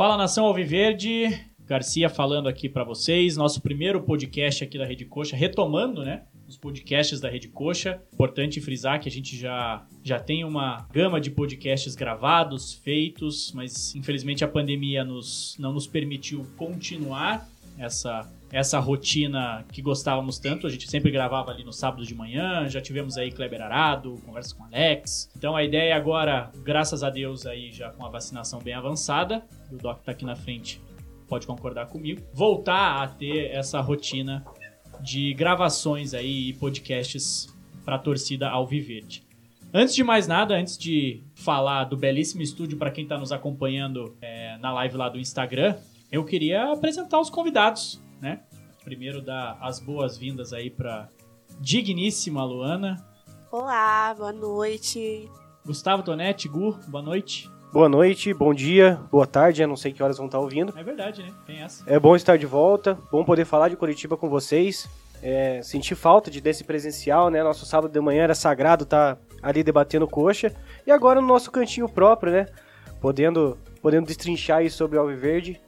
Fala nação Alviverde, Garcia falando aqui para vocês, nosso primeiro podcast aqui da Rede Coxa, retomando, né? Os podcasts da Rede Coxa. Importante frisar que a gente já, já tem uma gama de podcasts gravados, feitos, mas infelizmente a pandemia nos, não nos permitiu continuar essa essa rotina que gostávamos tanto. A gente sempre gravava ali no sábado de manhã, já tivemos aí Kleber Arado, conversa com Alex. Então a ideia é agora, graças a Deus aí já com a vacinação bem avançada, o Doc tá aqui na frente, pode concordar comigo, voltar a ter essa rotina de gravações aí e podcasts para a torcida Alviverde. Antes de mais nada, antes de falar do belíssimo estúdio para quem está nos acompanhando é, na live lá do Instagram, eu queria apresentar os convidados né? Primeiro dar as boas-vindas aí para digníssima Luana. Olá, boa noite. Gustavo Tonetti, Gu, boa noite. Boa noite, bom dia, boa tarde, eu não sei que horas vão estar ouvindo. É verdade, né? Tem essa. É bom estar de volta, bom poder falar de Curitiba com vocês. É, senti falta de desse presencial, né? Nosso sábado de manhã era sagrado estar tá ali debatendo coxa. E agora no nosso cantinho próprio, né? Podendo, podendo destrinchar aí sobre o Alviverde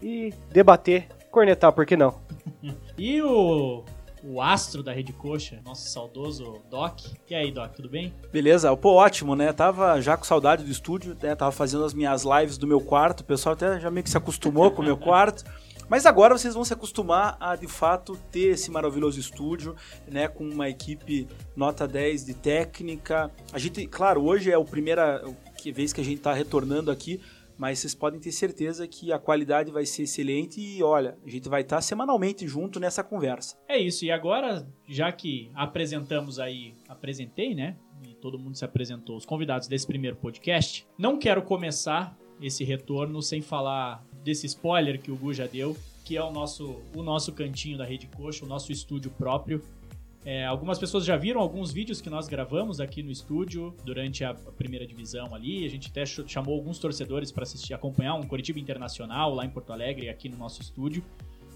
e debater cornetar, por que não? e o, o astro da Rede Coxa, nosso saudoso Doc. E aí, Doc, tudo bem? Beleza, pô, ótimo, né? Tava já com saudade do estúdio, né? Tava fazendo as minhas lives do meu quarto, o pessoal até já meio que se acostumou com o meu quarto. Mas agora vocês vão se acostumar a de fato ter esse maravilhoso estúdio, né, com uma equipe nota 10 de técnica. A gente, claro, hoje é a primeira vez que a gente está retornando aqui, mas vocês podem ter certeza que a qualidade vai ser excelente e olha, a gente vai estar semanalmente junto nessa conversa. É isso, e agora, já que apresentamos aí, apresentei, né? E todo mundo se apresentou, os convidados desse primeiro podcast, não quero começar esse retorno sem falar desse spoiler que o Gu já deu, que é o nosso, o nosso cantinho da Rede Coxa, o nosso estúdio próprio. É, algumas pessoas já viram alguns vídeos que nós gravamos aqui no estúdio durante a primeira divisão ali. A gente até chamou alguns torcedores para assistir, acompanhar um Curitiba Internacional lá em Porto Alegre, aqui no nosso estúdio.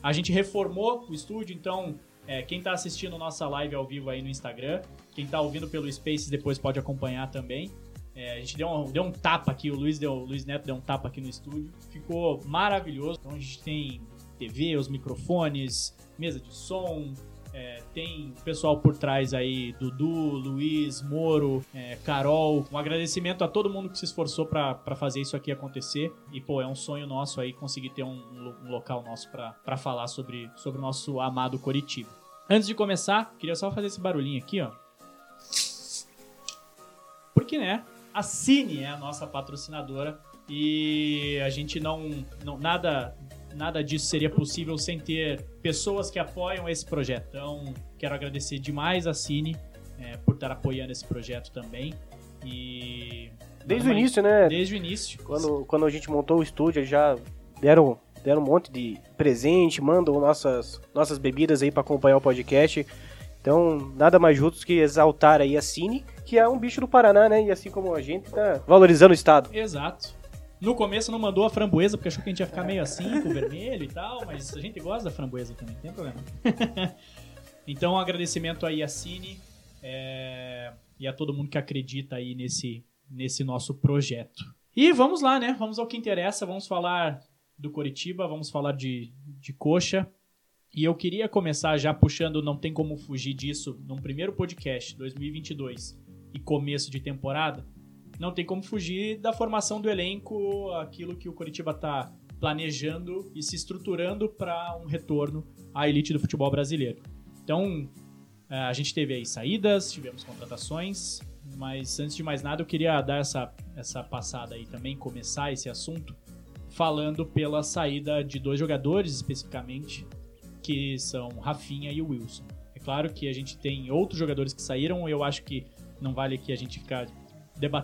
A gente reformou o estúdio, então é, quem está assistindo nossa live ao vivo aí no Instagram, quem está ouvindo pelo Spaces depois pode acompanhar também. É, a gente deu um, deu um tapa aqui, o Luiz, deu, o Luiz Neto deu um tapa aqui no estúdio. Ficou maravilhoso. Então a gente tem TV, os microfones, mesa de som, é, tem pessoal por trás aí, Dudu, Luiz, Moro, é, Carol. Um agradecimento a todo mundo que se esforçou para fazer isso aqui acontecer. E, pô, é um sonho nosso aí conseguir ter um, um local nosso para falar sobre, sobre o nosso amado Coritiba. Antes de começar, queria só fazer esse barulhinho aqui, ó. Porque, né, a Cine é a nossa patrocinadora e a gente não, não nada nada disso seria possível sem ter pessoas que apoiam esse projeto. Então, quero agradecer demais a Cine é, por estar apoiando esse projeto também. E. Desde o início, né? Desde o início. Quando, quando a gente montou o estúdio, já deram, deram um monte de presente, mandam nossas, nossas bebidas aí para acompanhar o podcast. Então, nada mais justo que exaltar aí a Cine, que é um bicho do Paraná, né? E assim como a gente tá valorizando o estado. Exato. No começo não mandou a framboesa, porque achou que a gente ia ficar meio assim, com vermelho e tal, mas a gente gosta da framboesa também, não tem problema. então, um agradecimento aí a Cine é, e a todo mundo que acredita aí nesse, nesse nosso projeto. E vamos lá, né? Vamos ao que interessa, vamos falar do Coritiba, vamos falar de, de coxa. E eu queria começar já puxando, não tem como fugir disso, num primeiro podcast, 2022 e começo de temporada, não tem como fugir da formação do elenco, aquilo que o Coritiba está planejando e se estruturando para um retorno à elite do futebol brasileiro. Então, é, a gente teve aí saídas, tivemos contratações, mas antes de mais nada eu queria dar essa, essa passada aí também, começar esse assunto, falando pela saída de dois jogadores especificamente, que são Rafinha e Wilson. É claro que a gente tem outros jogadores que saíram, eu acho que não vale aqui a gente ficar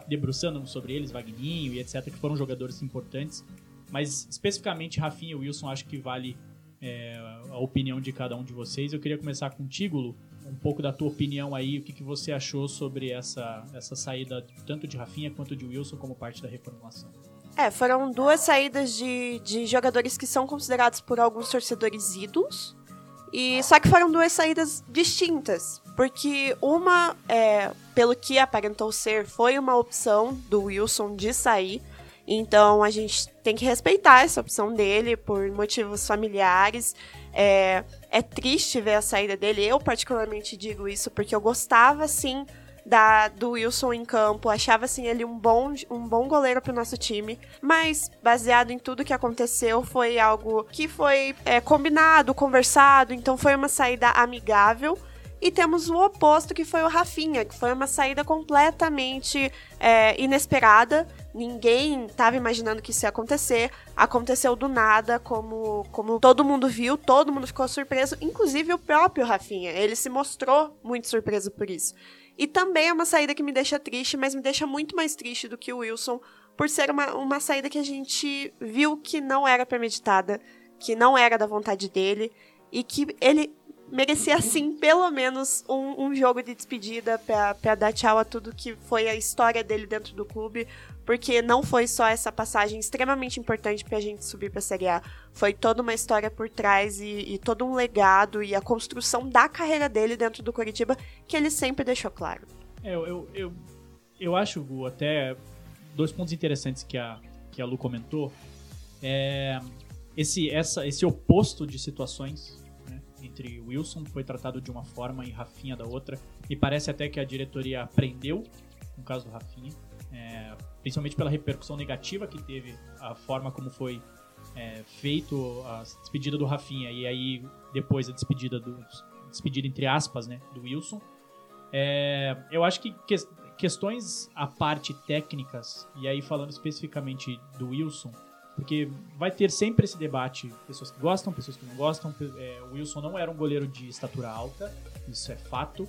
debruçando sobre eles, Vagninho e etc., que foram jogadores importantes. Mas especificamente Rafinha e Wilson, acho que vale é, a opinião de cada um de vocês. Eu queria começar contigo, Lu, um pouco da tua opinião aí, o que, que você achou sobre essa, essa saída tanto de Rafinha quanto de Wilson como parte da reformulação. É, foram duas saídas de, de jogadores que são considerados por alguns torcedores ídolos. E só que foram duas saídas distintas, porque uma, é, pelo que aparentou ser, foi uma opção do Wilson de sair Então a gente tem que respeitar essa opção dele por motivos familiares. É, é triste ver a saída dele. Eu, particularmente, digo isso porque eu gostava, sim, da, do Wilson em campo. Achava, assim, ele um bom, um bom goleiro pro nosso time. Mas, baseado em tudo que aconteceu, foi algo que foi é, combinado, conversado. Então, foi uma saída amigável. E temos o oposto, que foi o Rafinha, que foi uma saída completamente é, inesperada. Ninguém estava imaginando que isso ia acontecer. Aconteceu do nada, como, como todo mundo viu, todo mundo ficou surpreso, inclusive o próprio Rafinha. Ele se mostrou muito surpreso por isso. E também é uma saída que me deixa triste, mas me deixa muito mais triste do que o Wilson, por ser uma, uma saída que a gente viu que não era premeditada, que não era da vontade dele e que ele merecia sim pelo menos um, um jogo de despedida para dar tchau a tudo que foi a história dele dentro do clube, porque não foi só essa passagem extremamente importante para a gente subir para a Série A, foi toda uma história por trás e, e, todo um legado e a construção da carreira dele dentro do Curitiba que ele sempre deixou claro. É, eu, eu, eu, acho, Gu, até dois pontos interessantes que a, que a Lu comentou. É, esse, essa, esse oposto de situações entre Wilson foi tratado de uma forma e Rafinha da outra. E parece até que a diretoria aprendeu com o caso do Rafinha, principalmente pela repercussão negativa que teve a forma como foi é, feito a despedida do Rafinha e aí depois a despedida do despedida entre aspas, né, do Wilson. É, eu acho que, que questões à parte técnicas e aí falando especificamente do Wilson porque vai ter sempre esse debate, pessoas que gostam, pessoas que não gostam. É, o Wilson não era um goleiro de estatura alta, isso é fato,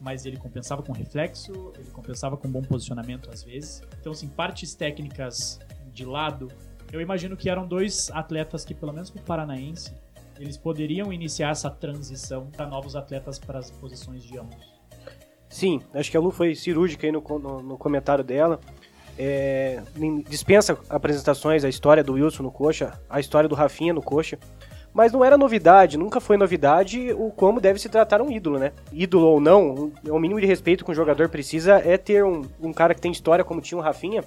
mas ele compensava com reflexo, ele compensava com bom posicionamento às vezes. Então, assim, partes técnicas de lado, eu imagino que eram dois atletas que, pelo menos com o Paranaense, eles poderiam iniciar essa transição para novos atletas para as posições de ambos. Sim, acho que a Lu foi cirúrgica aí no, no, no comentário dela. É, dispensa apresentações, a história do Wilson no Coxa, a história do Rafinha no Coxa. Mas não era novidade, nunca foi novidade o como deve se tratar um ídolo, né? Ídolo ou não, o mínimo de respeito que um jogador precisa é ter um, um cara que tem história como tinha o Rafinha.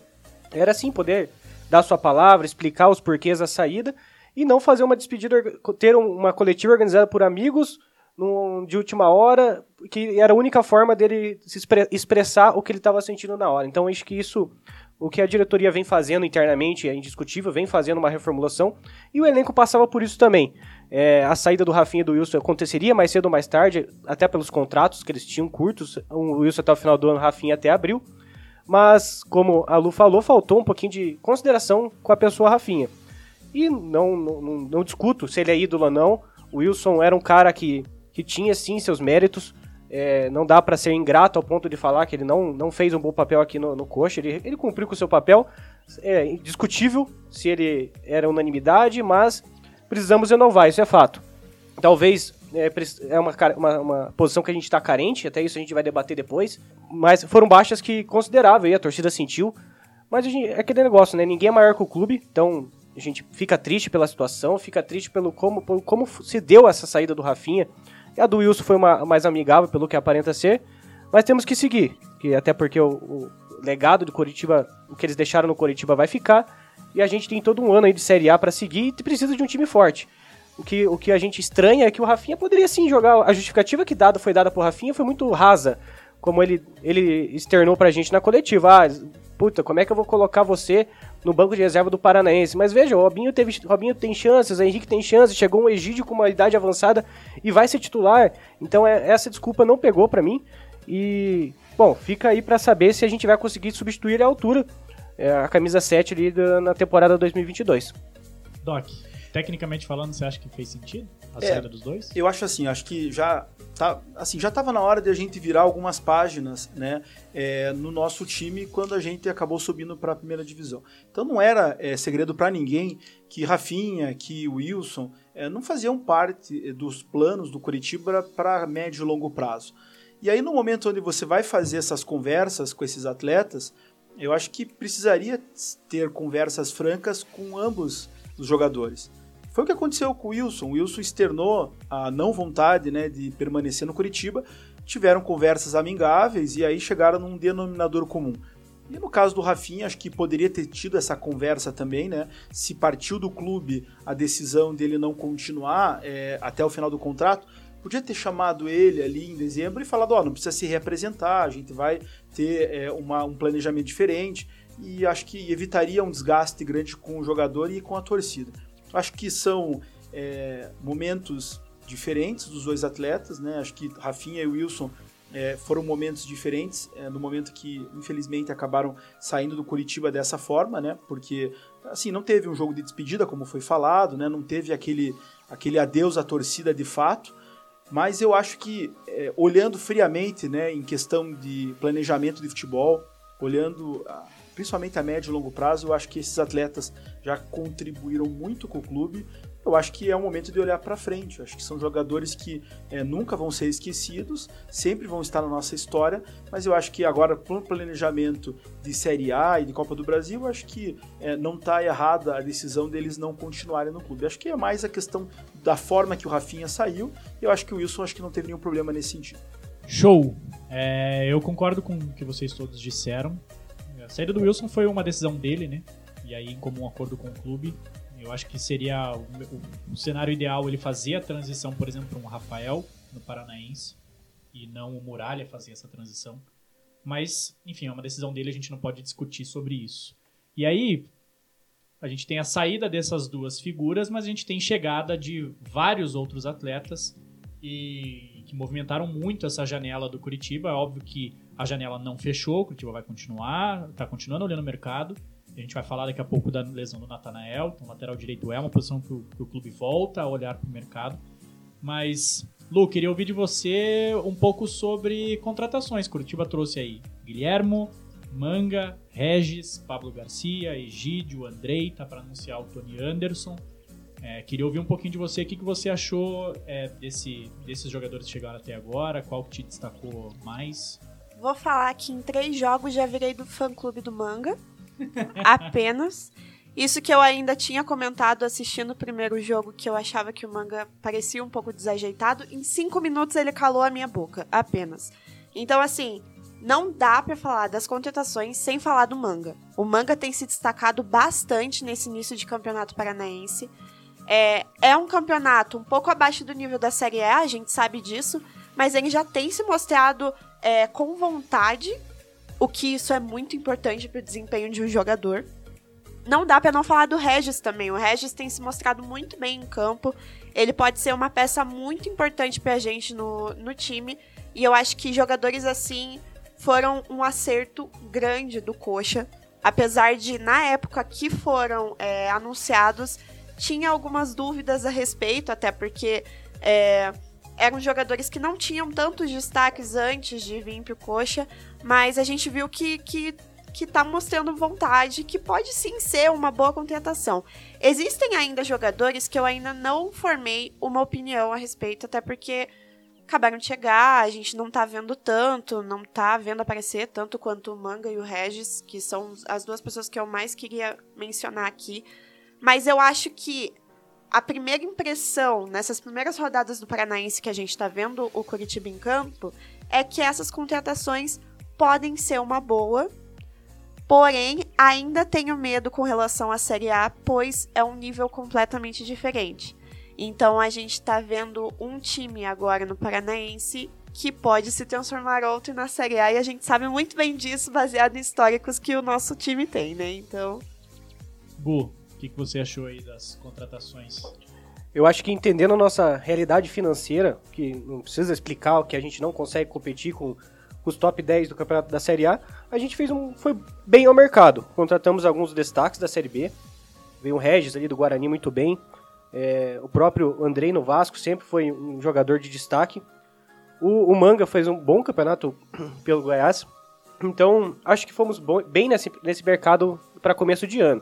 Era assim, poder dar sua palavra, explicar os porquês da saída e não fazer uma despedida, ter uma coletiva organizada por amigos num, de última hora, que era a única forma dele se expressar o que ele estava sentindo na hora. Então acho que isso o que a diretoria vem fazendo internamente é indiscutível, vem fazendo uma reformulação e o elenco passava por isso também. É, a saída do Rafinha e do Wilson aconteceria mais cedo ou mais tarde, até pelos contratos que eles tinham curtos, o Wilson até o final do ano, o Rafinha até abril. Mas, como a Lu falou, faltou um pouquinho de consideração com a pessoa Rafinha. E não, não, não discuto se ele é ídolo ou não. O Wilson era um cara que, que tinha sim seus méritos, é, não dá para ser ingrato ao ponto de falar que ele não, não fez um bom papel aqui no, no Coxa. Ele, ele cumpriu com o seu papel. É indiscutível se ele era unanimidade, mas precisamos renovar, isso é fato. Talvez é, é uma, uma, uma, posição que a gente está carente, até isso a gente vai debater depois. Mas foram baixas que considerável a torcida sentiu. Mas gente, é aquele negócio, né? Ninguém é maior que o clube, então a gente fica triste pela situação, fica triste pelo como, como se deu essa saída do Rafinha. A do Wilson foi uma mais amigável, pelo que aparenta ser. Mas temos que seguir, que até porque o, o legado do Coritiba, o que eles deixaram no Coritiba vai ficar. E a gente tem todo um ano aí de Série A para seguir e precisa de um time forte. O que, o que a gente estranha é que o Rafinha poderia sim jogar. A justificativa que dada foi dada pro Rafinha foi muito rasa. Como ele, ele externou pra gente na coletiva. Ah, puta, como é que eu vou colocar você no banco de reserva do Paranaense. Mas veja, o Robinho, teve, Robinho tem chances, o Henrique tem chances, chegou um Egídio com uma idade avançada e vai ser titular. Então é, essa desculpa não pegou para mim. E, bom, fica aí para saber se a gente vai conseguir substituir a altura, é, a camisa 7 ali da, na temporada 2022. Doc, tecnicamente falando, você acha que fez sentido a é, saída dos dois? Eu acho assim, acho que já tá, assim, já estava na hora de a gente virar algumas páginas, né, é, no nosso time quando a gente acabou subindo para a primeira divisão. Então não era é, segredo para ninguém que Rafinha, que Wilson é, não faziam parte dos planos do Curitiba para médio e longo prazo. E aí no momento onde você vai fazer essas conversas com esses atletas, eu acho que precisaria ter conversas francas com ambos os jogadores. Foi o que aconteceu com o Wilson. O Wilson externou a não vontade né, de permanecer no Curitiba, tiveram conversas amigáveis e aí chegaram num denominador comum. E no caso do Rafinha, acho que poderia ter tido essa conversa também, né? Se partiu do clube a decisão dele não continuar é, até o final do contrato, podia ter chamado ele ali em dezembro e falado: Ó, oh, não precisa se representar, a gente vai ter é, uma, um planejamento diferente. E acho que evitaria um desgaste grande com o jogador e com a torcida. Acho que são é, momentos diferentes dos dois atletas, né? Acho que Rafinha e Wilson é, foram momentos diferentes, é, no momento que, infelizmente, acabaram saindo do Curitiba dessa forma, né? Porque, assim, não teve um jogo de despedida, como foi falado, né? Não teve aquele, aquele adeus à torcida de fato. Mas eu acho que, é, olhando friamente, né, em questão de planejamento de futebol, olhando principalmente a médio e longo prazo, eu acho que esses atletas já contribuíram muito com o clube eu acho que é o momento de olhar para frente. Eu acho que são jogadores que é, nunca vão ser esquecidos, sempre vão estar na nossa história, mas eu acho que agora, para o planejamento de Série A e de Copa do Brasil, eu acho que é, não está errada a decisão deles não continuarem no clube. Eu acho que é mais a questão da forma que o Rafinha saiu, e eu acho que o Wilson acho que não teve nenhum problema nesse sentido. Show! É, eu concordo com o que vocês todos disseram. A saída do Wilson foi uma decisão dele, né? E aí, em comum acordo com o clube, eu acho que seria o, o, o cenário ideal ele fazer a transição, por exemplo, para um Rafael no Paranaense e não o Muralha fazer essa transição. Mas, enfim, é uma decisão dele, a gente não pode discutir sobre isso. E aí, a gente tem a saída dessas duas figuras, mas a gente tem chegada de vários outros atletas e que movimentaram muito essa janela do Curitiba. É óbvio que a janela não fechou, o Curitiba vai continuar, está continuando olhando o mercado, a gente vai falar daqui a pouco da lesão do Natanael. Então, lateral direito é uma posição que o, que o clube volta a olhar para o mercado. Mas, Lu, queria ouvir de você um pouco sobre contratações. Curitiba trouxe aí Guilhermo, Manga, Regis, Pablo Garcia, Egídio, Andrei, tá para anunciar o Tony Anderson. É, queria ouvir um pouquinho de você, o que, que você achou é, desse, desses jogadores que chegaram até agora, qual que te destacou mais? Vou falar que em três jogos já virei do fã-clube do Manga. Apenas. Isso que eu ainda tinha comentado assistindo o primeiro jogo, que eu achava que o manga parecia um pouco desajeitado. Em cinco minutos ele calou a minha boca, apenas. Então, assim, não dá para falar das contratações sem falar do manga. O manga tem se destacado bastante nesse início de campeonato paranaense. É, é um campeonato um pouco abaixo do nível da Série E, a gente sabe disso, mas ele já tem se mostrado é, com vontade o que isso é muito importante para o desempenho de um jogador. Não dá para não falar do Regis também. O Regis tem se mostrado muito bem em campo. Ele pode ser uma peça muito importante para a gente no, no time. E eu acho que jogadores assim foram um acerto grande do Coxa. Apesar de, na época que foram é, anunciados, tinha algumas dúvidas a respeito, até porque é, eram jogadores que não tinham tantos destaques antes de vir para o Coxa, mas a gente viu que, que, que tá mostrando vontade, que pode sim ser uma boa contratação. Existem ainda jogadores que eu ainda não formei uma opinião a respeito, até porque acabaram de chegar, a gente não tá vendo tanto, não tá vendo aparecer tanto quanto o Manga e o Regis, que são as duas pessoas que eu mais queria mencionar aqui. Mas eu acho que a primeira impressão nessas primeiras rodadas do Paranaense que a gente está vendo o Curitiba em campo é que essas contratações podem ser uma boa, porém ainda tenho medo com relação à Série A, pois é um nível completamente diferente. Então a gente está vendo um time agora no Paranaense que pode se transformar outro na Série A e a gente sabe muito bem disso baseado em históricos que o nosso time tem, né? Então. Bu, que, que você achou aí das contratações? Eu acho que entendendo a nossa realidade financeira, que não precisa explicar o que a gente não consegue competir com os top 10 do campeonato da Série A, a gente fez um foi bem ao mercado. Contratamos alguns destaques da Série B. Veio o Regis ali do Guarani muito bem. É, o próprio Andrei no Vasco sempre foi um jogador de destaque. O, o Manga fez um bom campeonato pelo Goiás. Então, acho que fomos bem nesse, nesse mercado para começo de ano.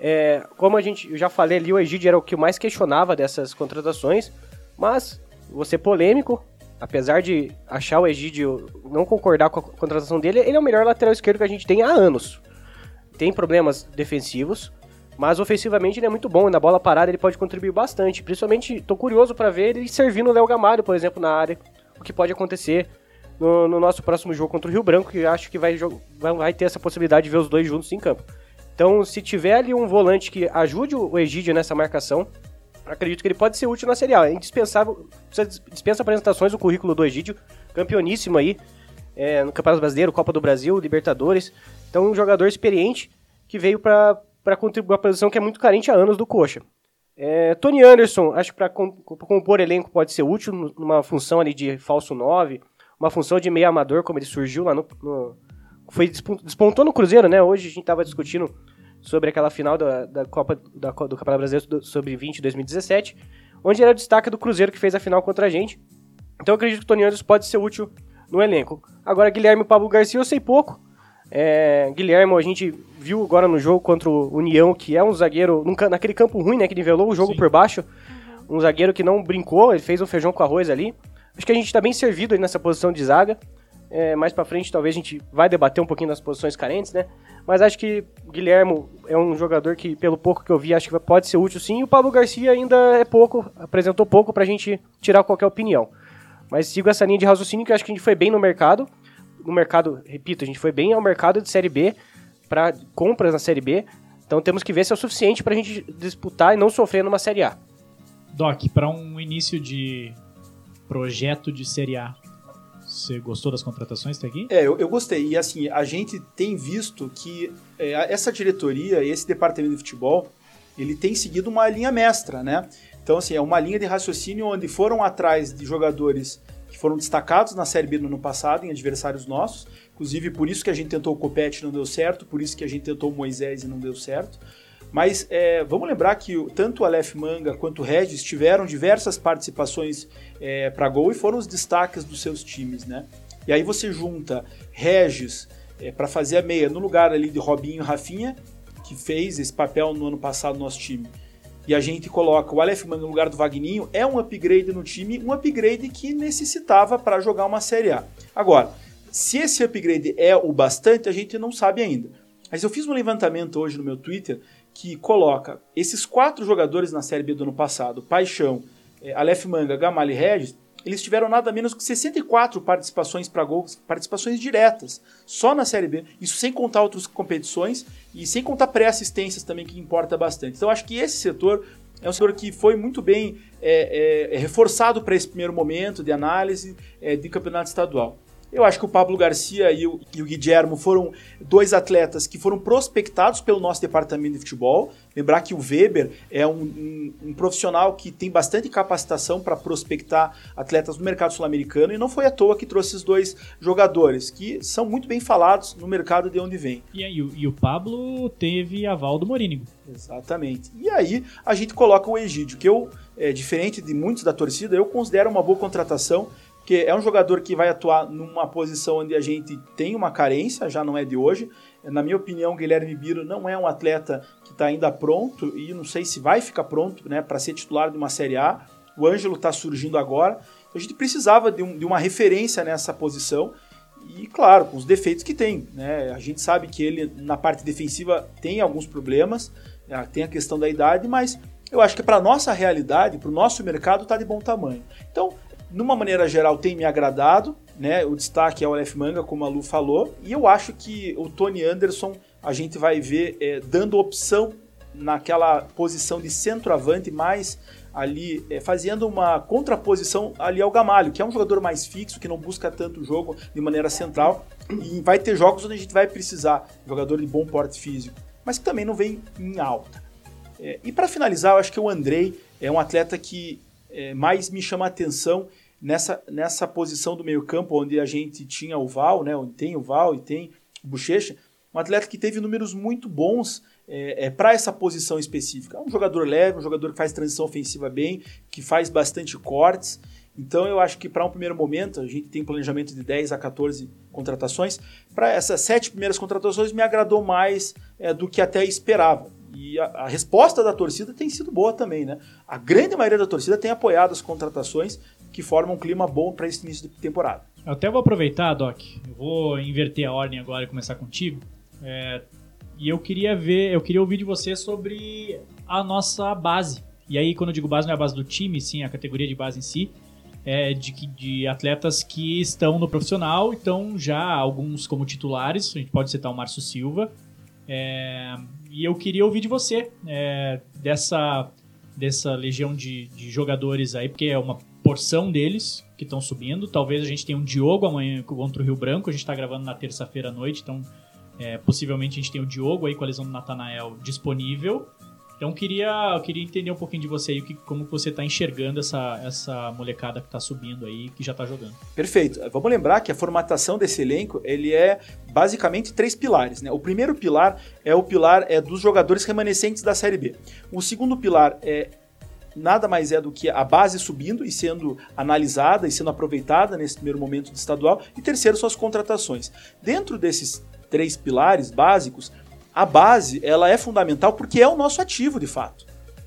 É, como a gente eu já falei ali, o Egídio era o que mais questionava dessas contratações, mas vou ser polêmico, apesar de achar o Egídio não concordar com a contratação dele, ele é o melhor lateral esquerdo que a gente tem há anos. Tem problemas defensivos, mas ofensivamente ele é muito bom, e na bola parada ele pode contribuir bastante. Principalmente, tô curioso para ver ele servindo o Léo Gamalho, por exemplo, na área, o que pode acontecer. no, no nosso próximo jogo contra o Rio Branco, que acho que vai, vai ter essa possibilidade de ver os dois juntos em campo. Então, se tiver ali um volante que ajude o Egídio nessa marcação, acredito que ele pode ser útil na Série A. É indispensável, dispensa apresentações o currículo do Egídio, campeoníssimo aí, é, no Campeonato Brasileiro, Copa do Brasil, Libertadores. Então, um jogador experiente que veio para contribuir a posição que é muito carente há anos do Coxa. É, Tony Anderson, acho que para compor elenco pode ser útil numa função ali de falso 9, uma função de meio amador, como ele surgiu lá no. no foi despontou no Cruzeiro, né? Hoje a gente estava discutindo sobre aquela final da, da Copa da, do Campeonato Brasileiro sobre 20 2017, onde era o destaque do Cruzeiro que fez a final contra a gente. Então eu acredito que o Tony Anderson pode ser útil no elenco. Agora, Guilherme e Pablo Garcia eu sei pouco. É, Guilherme, a gente viu agora no jogo contra o União, que é um zagueiro, naquele campo ruim, né, que nivelou o jogo Sim. por baixo. Um zagueiro que não brincou, ele fez um feijão com arroz ali. Acho que a gente está bem servido nessa posição de zaga. É, mais para frente, talvez a gente vai debater um pouquinho das posições carentes, né? Mas acho que o Guilherme é um jogador que, pelo pouco que eu vi, acho que pode ser útil sim. E o Pablo Garcia ainda é pouco, apresentou pouco para a gente tirar qualquer opinião. Mas sigo essa linha de raciocínio que acho que a gente foi bem no mercado. No mercado, repito, a gente foi bem ao mercado de Série B para compras na Série B. Então temos que ver se é o suficiente para a gente disputar e não sofrer numa Série A. Doc, para um início de projeto de Série A. Você gostou das contratações até aqui? É, eu, eu, gostei. E assim, a gente tem visto que é, essa diretoria, esse departamento de futebol, ele tem seguido uma linha mestra, né? Então, assim, é uma linha de raciocínio onde foram atrás de jogadores que foram destacados na Série B no ano passado, em adversários nossos. Inclusive, por isso que a gente tentou o Copete e não deu certo, por isso que a gente tentou o Moisés e não deu certo. Mas é, vamos lembrar que tanto o Aleph Manga quanto o Regis tiveram diversas participações é, para gol e foram os destaques dos seus times, né? E aí você junta Regis é, para fazer a meia no lugar ali de Robinho e Rafinha, que fez esse papel no ano passado no nosso time. E a gente coloca o Aleph Manga no lugar do Vagninho, é um upgrade no time, um upgrade que necessitava para jogar uma Série A. Agora, se esse upgrade é o bastante, a gente não sabe ainda. Mas eu fiz um levantamento hoje no meu Twitter que coloca esses quatro jogadores na Série B do ano passado, Paixão, é, Aleph Manga, Gamal e Regis, eles tiveram nada menos que 64 participações para gols, participações diretas, só na Série B. Isso sem contar outras competições e sem contar pré-assistências também, que importa bastante. Então acho que esse setor é um setor que foi muito bem é, é, reforçado para esse primeiro momento de análise de campeonato estadual. Eu acho que o Pablo Garcia e o, e o Guilhermo foram dois atletas que foram prospectados pelo nosso departamento de futebol. Lembrar que o Weber é um, um, um profissional que tem bastante capacitação para prospectar atletas no mercado sul-americano e não foi à toa que trouxe esses dois jogadores, que são muito bem falados no mercado de onde vem. E, aí, e o Pablo teve aval do Morínigo. Exatamente. E aí a gente coloca o Egídio, que eu, é, diferente de muitos da torcida, eu considero uma boa contratação porque é um jogador que vai atuar numa posição onde a gente tem uma carência, já não é de hoje. Na minha opinião, Guilherme Biro não é um atleta que está ainda pronto e não sei se vai ficar pronto né, para ser titular de uma Série A. O Ângelo está surgindo agora. A gente precisava de, um, de, uma referência nessa posição e, claro, com os defeitos que tem. Né? A gente sabe que ele, na parte defensiva, tem alguns problemas, né, tem a questão da idade, mas eu acho que para nossa realidade, para o nosso mercado, está de bom tamanho. Então, numa maneira geral, tem me agradado, né? O destaque é o Aleph Manga, como a Lu falou, e eu acho que o Tony Anderson a gente vai ver é, dando opção naquela posição de centroavante, mais ali é, fazendo uma contraposição ali ao Gamalho, que é um jogador mais fixo, que não busca tanto jogo de maneira central, e vai ter jogos onde a gente vai precisar jogador de bom porte físico, mas que também não vem em alta. É, e para finalizar, eu acho que o Andrei é um atleta que é, mais me chama a atenção nessa, nessa posição do meio-campo, onde a gente tinha o Val, né, onde tem o Val e tem o Bochecha, um atleta que teve números muito bons é, é para essa posição específica. É um jogador leve, um jogador que faz transição ofensiva bem, que faz bastante cortes. Então eu acho que para um primeiro momento, a gente tem um planejamento de 10 a 14 contratações. Para essas sete primeiras contratações me agradou mais é, do que até esperava. E a, a, resposta da torcida tem sido boa também, né? A grande maioria da torcida tem apoiado as contratações que formam um clima bom para esse início de temporada. Eu até vou aproveitar, Doc. Eu vou inverter a ordem agora e começar contigo. É, e eu queria ver, eu queria ouvir de você sobre a nossa base. E aí, quando eu digo base, não é a base do time, sim, a categoria de base em si. é, de, de atletas que estão no profissional, então já alguns como titulares, a gente pode citar o Márcio Silva. É, e eu queria ouvir de você é, dessa, dessa legião de, de jogadores aí, porque é uma porção deles que estão subindo. Talvez a gente tenha um Diogo amanhã contra o Rio Branco, a gente está gravando na terça-feira à noite, então é, possivelmente a gente tem o Diogo aí com a lesão do Natanael disponível. Então queria, queria entender um pouquinho de você aí, que, como você está enxergando essa, essa molecada que está subindo aí, que já está jogando. Perfeito. Vamos lembrar que a formatação desse elenco ele é basicamente três pilares. Né? O primeiro pilar é o pilar é, dos jogadores remanescentes da Série B. O segundo pilar é nada mais é do que a base subindo e sendo analisada e sendo aproveitada nesse primeiro momento de estadual. E terceiro, suas contratações. Dentro desses três pilares básicos, a base ela é fundamental porque é o nosso ativo de fato.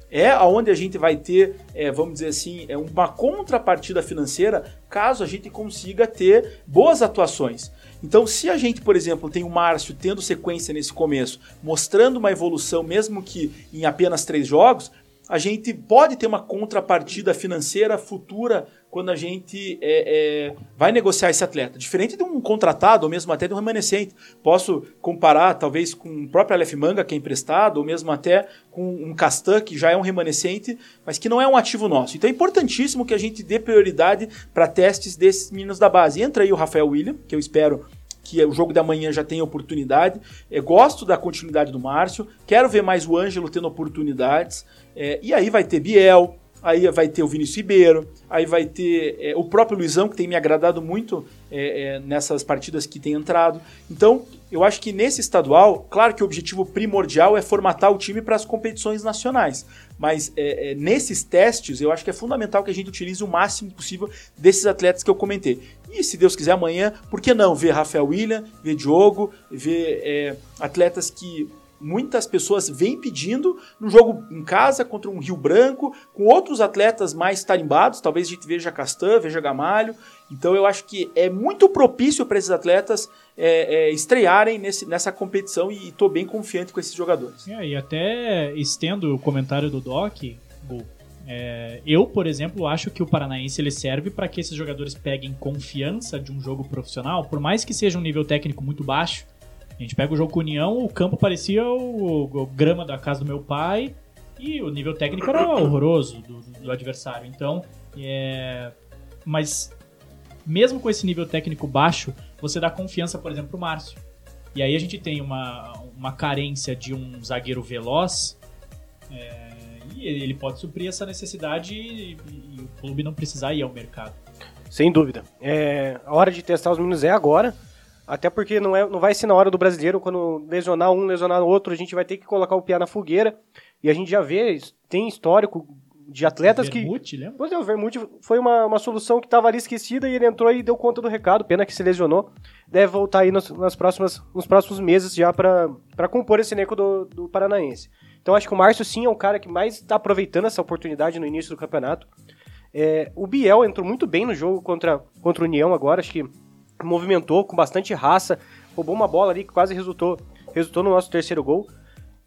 É aonde a gente vai ter, é, vamos dizer assim, é uma contrapartida financeira caso a gente consiga ter boas atuações. Então, se a gente, por exemplo, tem o Márcio tendo sequência nesse começo, mostrando uma evolução, mesmo que em apenas três jogos, a gente pode ter uma contrapartida financeira futura quando a gente é, é, vai negociar esse atleta. Diferente de um contratado, ou mesmo até de um remanescente. Posso comparar, talvez, com o próprio Aleph Manga, que é emprestado, ou mesmo até com um Castan, que já é um remanescente, mas que não é um ativo nosso. Então é importantíssimo que a gente dê prioridade para testes desses meninos da base. Entra aí o Rafael William, que eu espero que o jogo da manhã já tenha oportunidade. É, gosto da continuidade do Márcio, quero ver mais o Ângelo tendo oportunidades. É, e aí vai ter Biel, aí vai ter o Vinícius Ribeiro, aí vai ter é, o próprio Luizão, que tem me agradado muito é, é, nessas partidas que tem entrado. Então, eu acho que nesse estadual, claro que o objetivo primordial é formatar o time para as competições nacionais. Mas é, é, nesses testes, eu acho que é fundamental que a gente utilize o máximo possível desses atletas que eu comentei. E se Deus quiser, amanhã, por que não ver Rafael William, ver Diogo, ver é, atletas que muitas pessoas vêm pedindo no jogo em casa contra um Rio Branco, com outros atletas mais tarimbados, talvez a gente veja Castan, veja Gamalho. Então eu acho que é muito propício para esses atletas é, é, estrearem nesse, nessa competição e estou bem confiante com esses jogadores. É, e até estendo o comentário do Doc, é, eu, por exemplo, acho que o Paranaense ele serve para que esses jogadores peguem confiança de um jogo profissional, por mais que seja um nível técnico muito baixo. A gente pega o jogo com União, o campo parecia o, o grama da casa do meu pai e o nível técnico era horroroso do, do adversário. Então, é, mas mesmo com esse nível técnico baixo, você dá confiança, por exemplo, pro Márcio. E aí a gente tem uma, uma carência de um zagueiro veloz é, e ele pode suprir essa necessidade e, e o clube não precisar ir ao mercado. Sem dúvida. É, a hora de testar os meninos é agora. Até porque não, é, não vai ser na hora do brasileiro, quando lesionar um, lesionar o outro, a gente vai ter que colocar o piá na fogueira. E a gente já vê, tem histórico de atletas Vermute, que. lembra? Pois é, o Vermute foi uma, uma solução que estava ali esquecida e ele entrou e deu conta do recado. Pena que se lesionou. Deve voltar aí nos, nas próximas, nos próximos meses já para compor esse elenco do, do Paranaense. Então acho que o Márcio sim é um cara que mais está aproveitando essa oportunidade no início do campeonato. É, o Biel entrou muito bem no jogo contra, contra o União agora, acho que movimentou com bastante raça, roubou uma bola ali que quase resultou, resultou no nosso terceiro gol.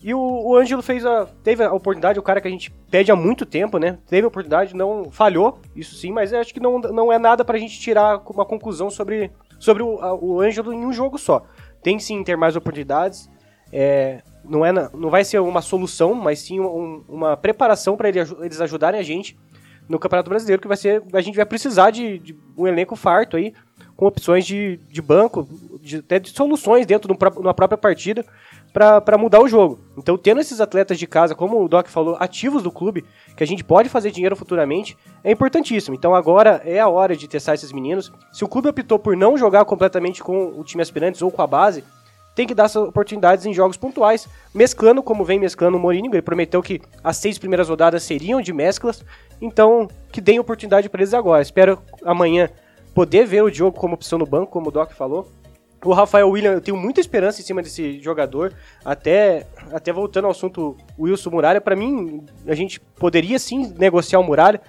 E o, o Ângelo fez a, teve a oportunidade, o cara que a gente pede há muito tempo, né? Teve a oportunidade, não falhou, isso sim, mas acho que não, não é nada pra gente tirar uma conclusão sobre, sobre o, a- o Ângelo em um jogo só. Tem sim ter mais oportunidades, é, não, é não vai ser uma solução, mas sim um- uma preparação para ele, eles ajudarem a gente no Campeonato Brasileiro, que vai ser. A gente vai precisar de, de um elenco farto aí, com opções de, de banco, de, até de soluções dentro de uma própria partida para mudar o jogo. Então, tendo esses atletas de casa, como o Doc falou, ativos do clube, que a gente pode fazer dinheiro futuramente, é importantíssimo. Então, agora é a hora de testar esses meninos. Se o clube optou por não jogar completamente com o time aspirantes ou com a base, tem que dar essas oportunidades em jogos pontuais, mesclando como vem mesclando o Mourinho. Ele prometeu que as seis primeiras rodadas seriam de mesclas, então que deem oportunidade para eles agora. Espero amanhã poder ver o Diogo como opção no banco, como o Doc falou. O Rafael William, eu tenho muita esperança em cima desse jogador. Até, até voltando ao assunto Wilson Muralha, para mim, a gente poderia sim negociar o Muralha,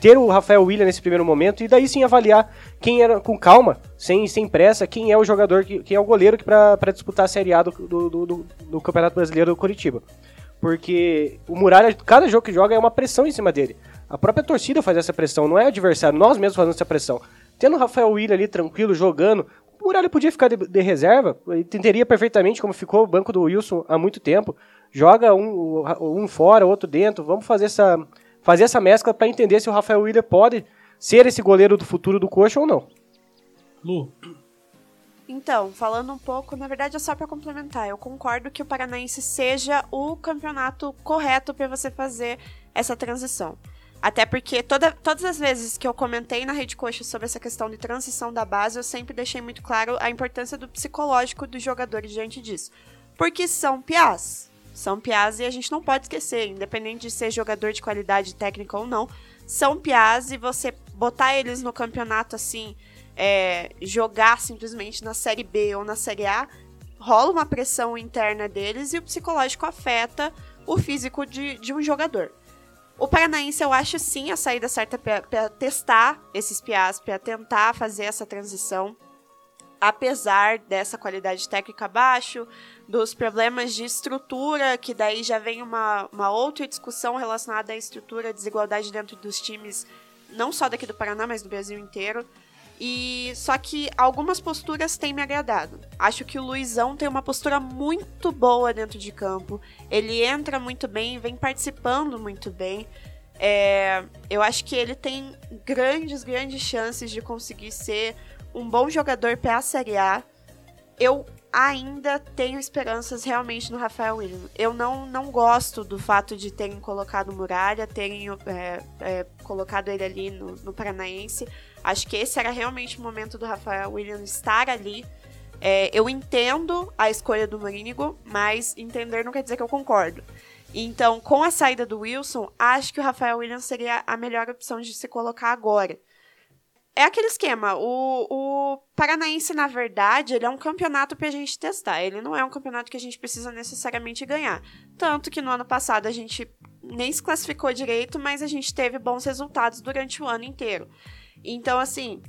ter o Rafael William nesse primeiro momento e daí sim avaliar quem era com calma, sem, sem pressa, quem é o jogador, que- quem é o goleiro que para disputar a Série A do, do, do- do Campeonato Brasileiro do Curitiba. Porque o Muralha, cada jogo que joga é uma pressão em cima dele. A própria torcida faz essa pressão, não é o adversário, nós mesmos fazemos essa pressão. Tendo o Rafael Willian ali tranquilo, jogando, o Muralha podia ficar de, de reserva, entenderia perfeitamente como ficou o banco do Wilson há muito tempo. Joga um, um fora, outro dentro, vamos fazer essa, fazer essa mescla para entender se o Rafael Willian pode ser esse goleiro do futuro do Coxa ou não. Lu, Então, falando um pouco, na verdade é só para complementar. Eu concordo que o Paranaense seja o campeonato correto para você fazer essa transição. Até porque toda, todas as vezes que eu comentei na Rede Coxa sobre essa questão de transição da base, eu sempre deixei muito claro a importância do psicológico dos jogadores diante disso. Porque são piás. São piás e a gente não pode esquecer, independente de ser jogador de qualidade técnica ou não, são piás e você botar eles no campeonato assim, é, jogar simplesmente na Série B ou na Série A, rola uma pressão interna deles e o psicológico afeta o físico de, de um jogador. O Paranaense, eu acho sim a saída certa para testar esses piás, para tentar fazer essa transição, apesar dessa qualidade técnica abaixo, dos problemas de estrutura, que daí já vem uma, uma outra discussão relacionada à estrutura, desigualdade dentro dos times, não só daqui do Paraná, mas do Brasil inteiro. E só que algumas posturas têm me agradado. Acho que o Luizão tem uma postura muito boa dentro de campo. Ele entra muito bem, vem participando muito bem. É, eu acho que ele tem grandes, grandes chances de conseguir ser um bom jogador para a Série A. Eu ainda tenho esperanças realmente no Rafael William. Eu não, não gosto do fato de terem colocado Muralha, terem é, é, colocado ele ali no, no Paranaense. Acho que esse era realmente o momento do Rafael William estar ali. É, eu entendo a escolha do Morínigo, mas entender não quer dizer que eu concordo. Então, com a saída do Wilson, acho que o Rafael Williams seria a melhor opção de se colocar agora. É aquele esquema, o, o Paranaense, na verdade, ele é um campeonato pra gente testar. Ele não é um campeonato que a gente precisa necessariamente ganhar. Tanto que no ano passado a gente nem se classificou direito, mas a gente teve bons resultados durante o ano inteiro. Então, assim,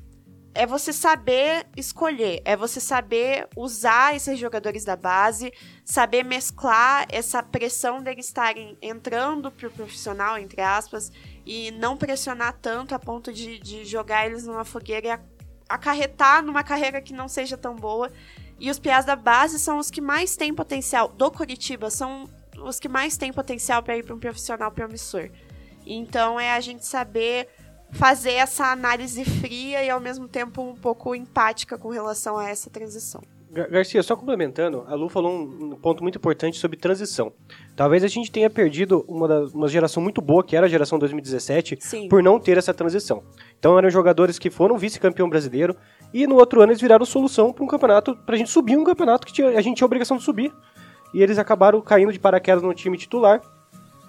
é você saber escolher, é você saber usar esses jogadores da base, saber mesclar essa pressão deles estarem entrando pro profissional, entre aspas, e não pressionar tanto a ponto de, de jogar eles numa fogueira e acarretar numa carreira que não seja tão boa. E os piás da base são os que mais têm potencial, do Curitiba, são os que mais têm potencial para ir para um profissional promissor. Então é a gente saber fazer essa análise fria e ao mesmo tempo um pouco empática com relação a essa transição. Garcia, só complementando, a Lu falou um ponto muito importante sobre transição. Talvez a gente tenha perdido uma, da, uma geração muito boa, que era a geração 2017, Sim. por não ter essa transição. Então eram jogadores que foram vice-campeão brasileiro e no outro ano eles viraram solução para um campeonato, para a gente subir um campeonato que tinha, a gente tinha a obrigação de subir. E eles acabaram caindo de paraquedas no time titular,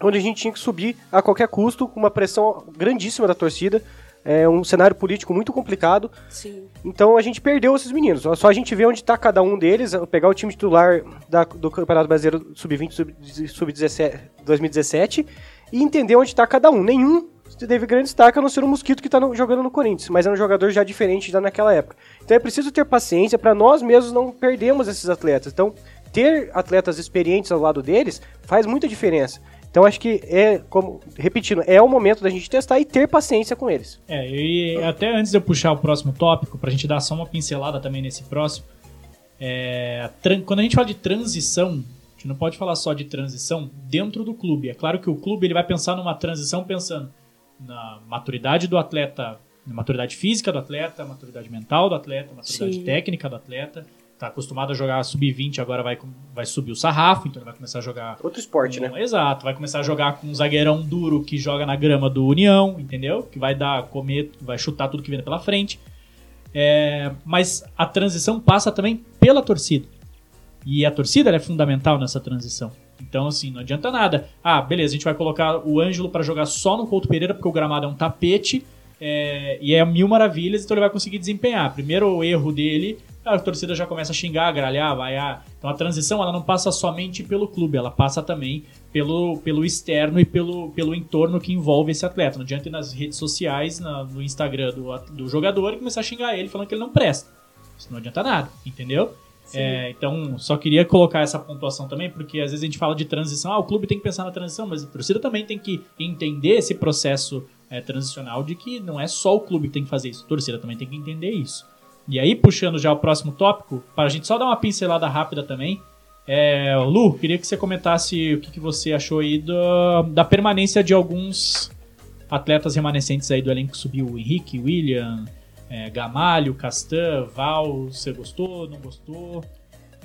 onde a gente tinha que subir a qualquer custo, com uma pressão grandíssima da torcida. É um cenário político muito complicado. Sim. Então a gente perdeu esses meninos. Só a gente vê onde está cada um deles, pegar o time titular da- do Campeonato Brasileiro Sub-20, Sub- Sub-17, 2017 e entender onde está cada um. Nenhum teve grande destaque, a não ser o Mosquito que está jogando no Corinthians, mas é um jogador já diferente já naquela época. Então é preciso ter paciência para nós mesmos não perdermos esses atletas. Então ter atletas experientes ao lado deles faz muita diferença. Então acho que é, como repetindo, é o momento da gente testar e ter paciência com eles. É, e até antes de eu puxar o próximo tópico, pra gente dar só uma pincelada também nesse próximo, é, quando a gente fala de transição, a gente não pode falar só de transição dentro do clube. É claro que o clube ele vai pensar numa transição pensando na maturidade do atleta, na maturidade física do atleta, maturidade mental do atleta, maturidade Sim. técnica do atleta. Tá acostumado a jogar sub-20, agora vai, com- vai subir o sarrafo, então ele vai começar a jogar Outro esporte, né? um- Exato, vai começar a jogar com um zagueirão duro que joga na grama do União, entendeu? Que vai dar, comer, vai chutar tudo que vem pela frente. É, mas a transição passa também pela torcida. E a torcida é fundamental nessa transição. Então, assim, não adianta nada. Ah, beleza, a gente vai colocar o Ângelo para jogar só no Couto Pereira, porque o gramado é um tapete é, e é mil maravilhas, então ele vai conseguir desempenhar. Primeiro erro dele, a torcida já começa a xingar, gralhar, vaiar. Então a transição ela não passa somente pelo clube, ela passa também pelo, pelo externo e pelo, pelo entorno que envolve esse atleta. Não adianta ir nas redes sociais, na- no Instagram do, do jogador e começar a xingar ele falando que ele não presta. Isso não adianta nada, entendeu? É, então, só queria colocar essa pontuação também, porque às vezes a gente fala de transição, ah, o clube tem que pensar na transição, mas a torcida também tem que entender esse processo é, transicional de que não é só o clube que tem que fazer isso, a torcida também tem que entender isso. E aí, puxando já o próximo tópico, para a gente só dar uma pincelada rápida também, é, Lu, queria que você comentasse o que, que você achou aí do, da permanência de alguns atletas remanescentes aí do elenco que subiu, o Henrique, William, é, Gamalho, Castan, Val, você gostou, não gostou?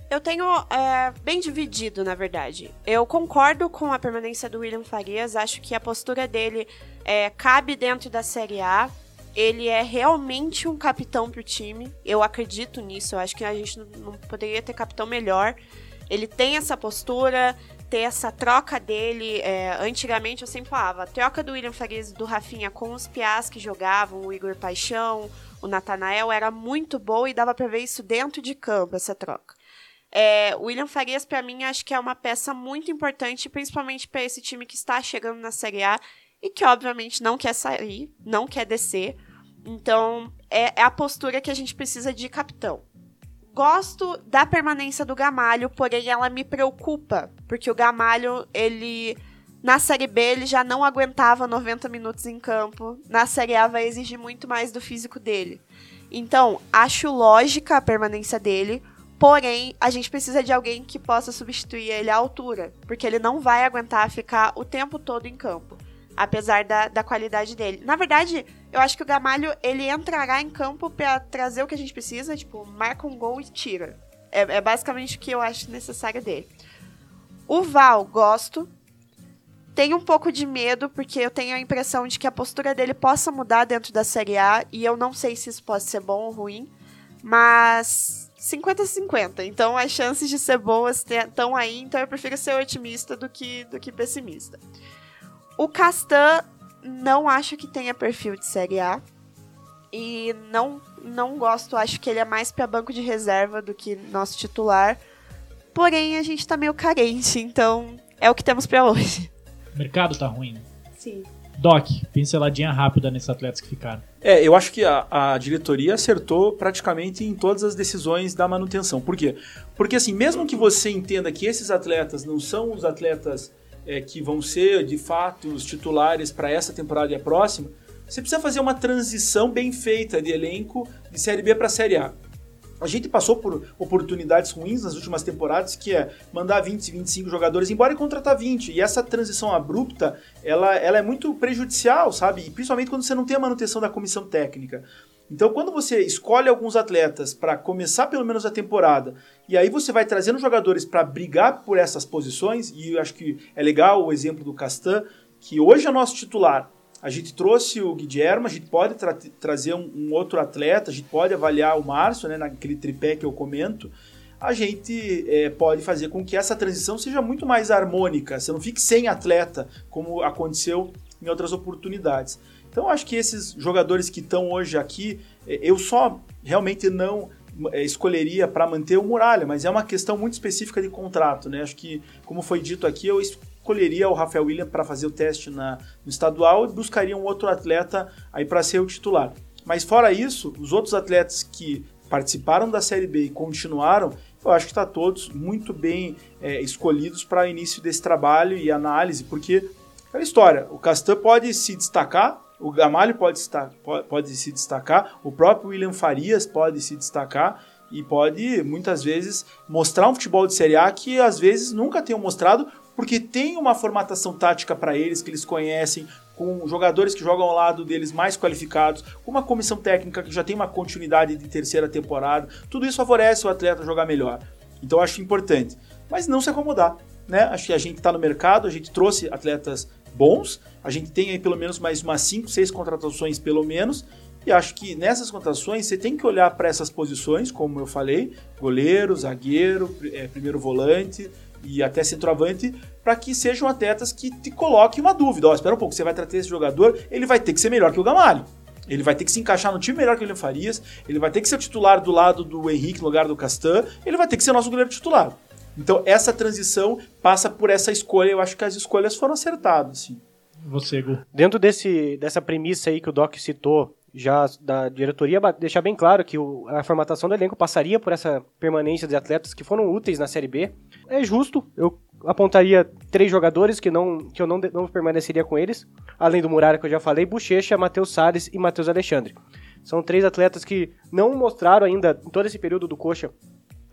Eu tenho é, bem dividido, na verdade. Eu concordo com a permanência do William Farias, acho que a postura dele é, cabe dentro da Série A. Ele é realmente um capitão pro time. Eu acredito nisso. Eu acho que a gente não poderia ter capitão melhor. Ele tem essa postura, ter essa troca dele. É, antigamente eu sempre falava, a troca do William Farias e do Rafinha com os piás que jogavam, o Igor Paixão, o Natanael, era muito boa e dava pra ver isso dentro de campo, essa troca. É, William Farias, para mim, acho que é uma peça muito importante, principalmente para esse time que está chegando na Série A e que, obviamente, não quer sair, não quer descer. Então, é, é a postura que a gente precisa de capitão. Gosto da permanência do Gamalho, porém ela me preocupa, porque o Gamalho, ele na Série B ele já não aguentava 90 minutos em campo. Na Série A vai exigir muito mais do físico dele. Então, acho lógica a permanência dele, Porém, a gente precisa de alguém que possa substituir ele à altura, porque ele não vai aguentar ficar o tempo todo em campo, apesar da, da qualidade dele. Na verdade, eu acho que o Gamalho ele entrará em campo para trazer o que a gente precisa, tipo, marca um gol e tira. É, é basicamente o que eu acho necessário dele. O Val, gosto. Tenho um pouco de medo, porque eu tenho a impressão de que a postura dele possa mudar dentro da Série A, e eu não sei se isso pode ser bom ou ruim, mas 50-50. Então as chances de ser boas estão aí, então eu prefiro ser otimista do que, do que pessimista. O Castan não acho que tenha perfil de Série A. E não, não gosto, acho que ele é mais para banco de reserva do que nosso titular. Porém, a gente tá meio carente, então é o que temos para hoje. O mercado tá ruim. Né? Sim. Doc, pinceladinha rápida nesses atletas que ficaram. É, eu acho que a, a, diretoria acertou praticamente em todas as decisões da manutenção. Por quê? Porque assim, mesmo que você entenda que esses atletas não são os atletas é, que vão ser de fato os titulares para essa temporada e a próxima, você precisa fazer uma transição bem feita de elenco de Série B para Série A. A gente passou por oportunidades ruins nas últimas temporadas, que é mandar 20, 25 jogadores embora e contratar 20. E essa transição abrupta, ela, ela é muito prejudicial, sabe? E principalmente quando você não tem a manutenção da comissão técnica. Então, quando você escolhe alguns atletas para começar pelo menos a temporada, e aí você vai trazendo jogadores para brigar por essas posições, e eu acho que é legal o exemplo do Castan, que hoje é nosso titular, a gente trouxe o Guilherme, a gente pode tra trazer um, um, outro atleta, a gente pode avaliar o Márcio, né, naquele tripé que eu comento. A gente é, pode fazer com que essa transição seja muito mais harmônica, você não fique sem atleta, como aconteceu em outras oportunidades. Então, acho que esses jogadores que estão hoje aqui, é, eu só realmente não é, escolheria para manter o Muralha, mas é uma questão muito específica de contrato, né? Acho que, como foi dito aqui, eu escolheria o Rafael William para fazer o teste na, no estadual e buscaria um outro atleta aí para ser o titular. Mas fora isso, os outros atletas que participaram da Série B e continuaram, eu acho que está todos muito bem é, escolhidos para início desse trabalho e análise, porque aquela história, o Castan pode se destacar, o Gamalho pode, pode, pode se destacar, o próprio William Farias pode se destacar, e pode muitas vezes mostrar um futebol de Série A que às vezes nunca tenham mostrado porque tem uma formatação tática para eles que eles conhecem, com jogadores que jogam ao lado deles mais qualificados, com uma comissão técnica que já tem uma continuidade de terceira temporada. Tudo isso favorece o atleta jogar melhor. Então acho importante. Mas não se acomodar. Né? Acho que a gente está no mercado, a gente trouxe atletas bons, a gente tem aí pelo menos mais umas 5, 6 contratações pelo menos, e acho que nessas contratações você tem que olhar para essas posições, como eu falei, goleiro, zagueiro, é, primeiro volante, e até centroavante, para que sejam atletas que te coloquem uma dúvida. Ó, espera um pouco, você vai tratar esse jogador, ele vai ter que ser melhor que o Gamalho. Ele vai ter que se encaixar no time melhor que o William Farias, ele vai ter que ser o titular do lado do Henrique no lugar do Castan, ele vai ter que ser nosso goleiro titular. Então essa transição passa por essa escolha, eu acho que as escolhas foram acertadas, sim. Você, Gu. Dentro desse, dessa premissa aí que o Doc citou, já da diretoria deixar bem claro que o, a formatação do elenco passaria por essa permanência de atletas que foram úteis na Série B. é justo. Eu apontaria três jogadores que, não, que eu não, não permaneceria com eles, além do Muralha que eu já falei, Bochecha, Matheus Salles e Matheus Alexandre. São três atletas que não mostraram ainda, em todo esse período do Coxa,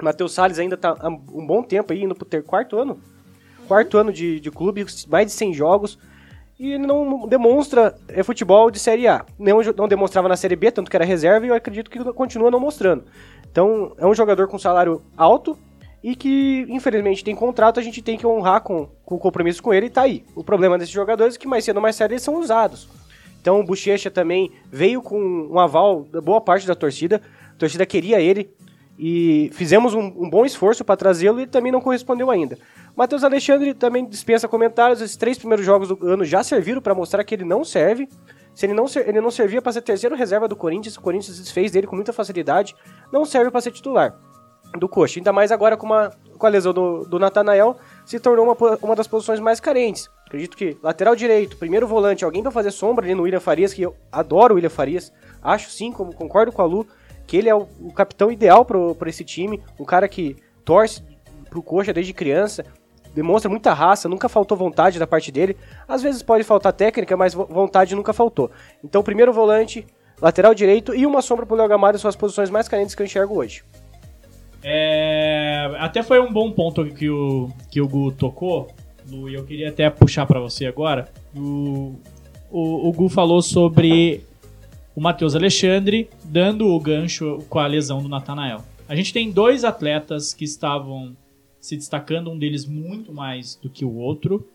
Matheus Salles ainda está há um bom tempo aí, indo pro ter quarto ano, quarto ano de, de clube, mais de 100 jogos, e ele não demonstra é, futebol de Série A. Não, não demonstrava na Série B, tanto que era reserva, e eu acredito que continua não mostrando. Então, é um jogador com salário alto, e que, infelizmente, tem contrato, a gente tem que honrar com, com o compromisso com ele e tá aí. O problema desses jogadores é que mais cedo ou mais tarde eles são usados. Então o Bochecha também veio com um aval da boa parte da torcida. A torcida queria ele e fizemos um, um bom esforço para trazê-lo e também não correspondeu ainda. Matheus Alexandre também dispensa comentários. Esses três primeiros jogos do ano já serviram para mostrar que ele não serve. Se ele não, ele não servia para ser terceiro reserva do Corinthians, o Corinthians desfez dele com muita facilidade. Não serve para ser titular do Coxa. Ainda mais agora com, uma, com a lesão do, do Natanael, se tornou uma, uma das posições mais carentes. Acredito que lateral direito, primeiro volante, alguém para fazer sombra ali no William Farias, que eu adoro o William Farias. Acho sim, como concordo com a Lu, que ele é o, o capitão ideal para esse time. Um cara que torce pro Coxa desde criança, demonstra muita raça, nunca faltou vontade da parte dele. Às vezes pode faltar técnica, mas vontade nunca faltou. Então, primeiro volante, lateral direito e uma sombra pro Léo Gamalho são as posições mais carentes que eu enxergo hoje. É, até foi um bom ponto que o, que o Gu tocou, Lu, e eu queria até puxar para você agora. O, o, o Gu falou sobre o Matheus Alexandre dando o gancho com a lesão do Natanael. A gente tem dois atletas que estavam se destacando, um deles muito mais do que o outro,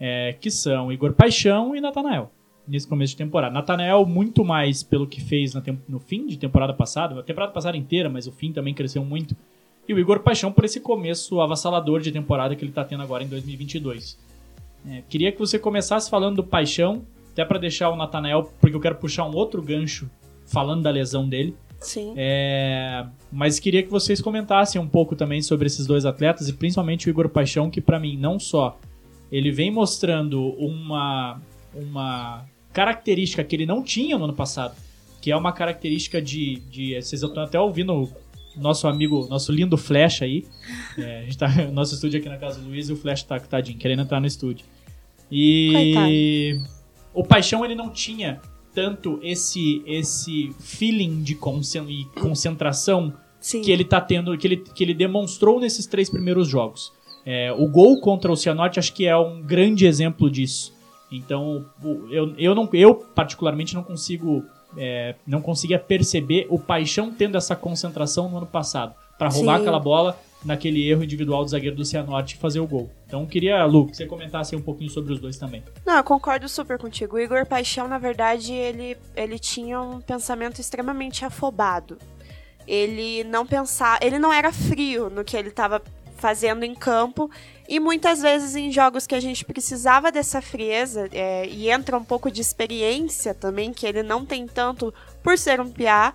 é, que são Igor Paixão e Natanael nesse começo de temporada. Natanael, muito mais pelo que fez no fim de temporada passada, a temporada passada inteira, mas o fim também cresceu muito. E o Igor Paixão por esse começo avassalador de temporada que ele está tendo agora em 2022. É, queria que você começasse falando do Paixão, até para deixar o Natanael, porque eu quero puxar um outro gancho falando da lesão dele. Sim. É, mas queria que vocês comentassem um pouco também sobre esses dois atletas e principalmente o Igor Paixão, que para mim não só ele vem mostrando uma uma característica que ele não tinha no ano passado, que é uma característica de. de vocês estão até ouvindo nosso amigo, nosso lindo Flash aí. É, a gente tá nosso estúdio aqui na casa do Luiz e o Flash tá tadinho, querendo entrar no estúdio. E Coitado. o Paixão ele não tinha tanto esse esse feeling de concentração Sim. que ele tá tendo, que ele, que ele demonstrou nesses três primeiros jogos. É, o gol contra o Cianorte acho que é um grande exemplo disso. Então, eu, eu, não, eu particularmente não consigo é, não conseguia perceber o Paixão tendo essa concentração no ano passado para roubar Sim. aquela bola naquele erro individual do zagueiro do Cianorte e fazer o gol. Então queria, Lu, que você comentasse um pouquinho sobre os dois também. Não, eu concordo super contigo. O Igor Paixão, na verdade, ele, ele tinha um pensamento extremamente afobado. Ele não pensava, ele não era frio no que ele estava fazendo em campo e muitas vezes em jogos que a gente precisava dessa frieza é, e entra um pouco de experiência também, que ele não tem tanto por ser um piá,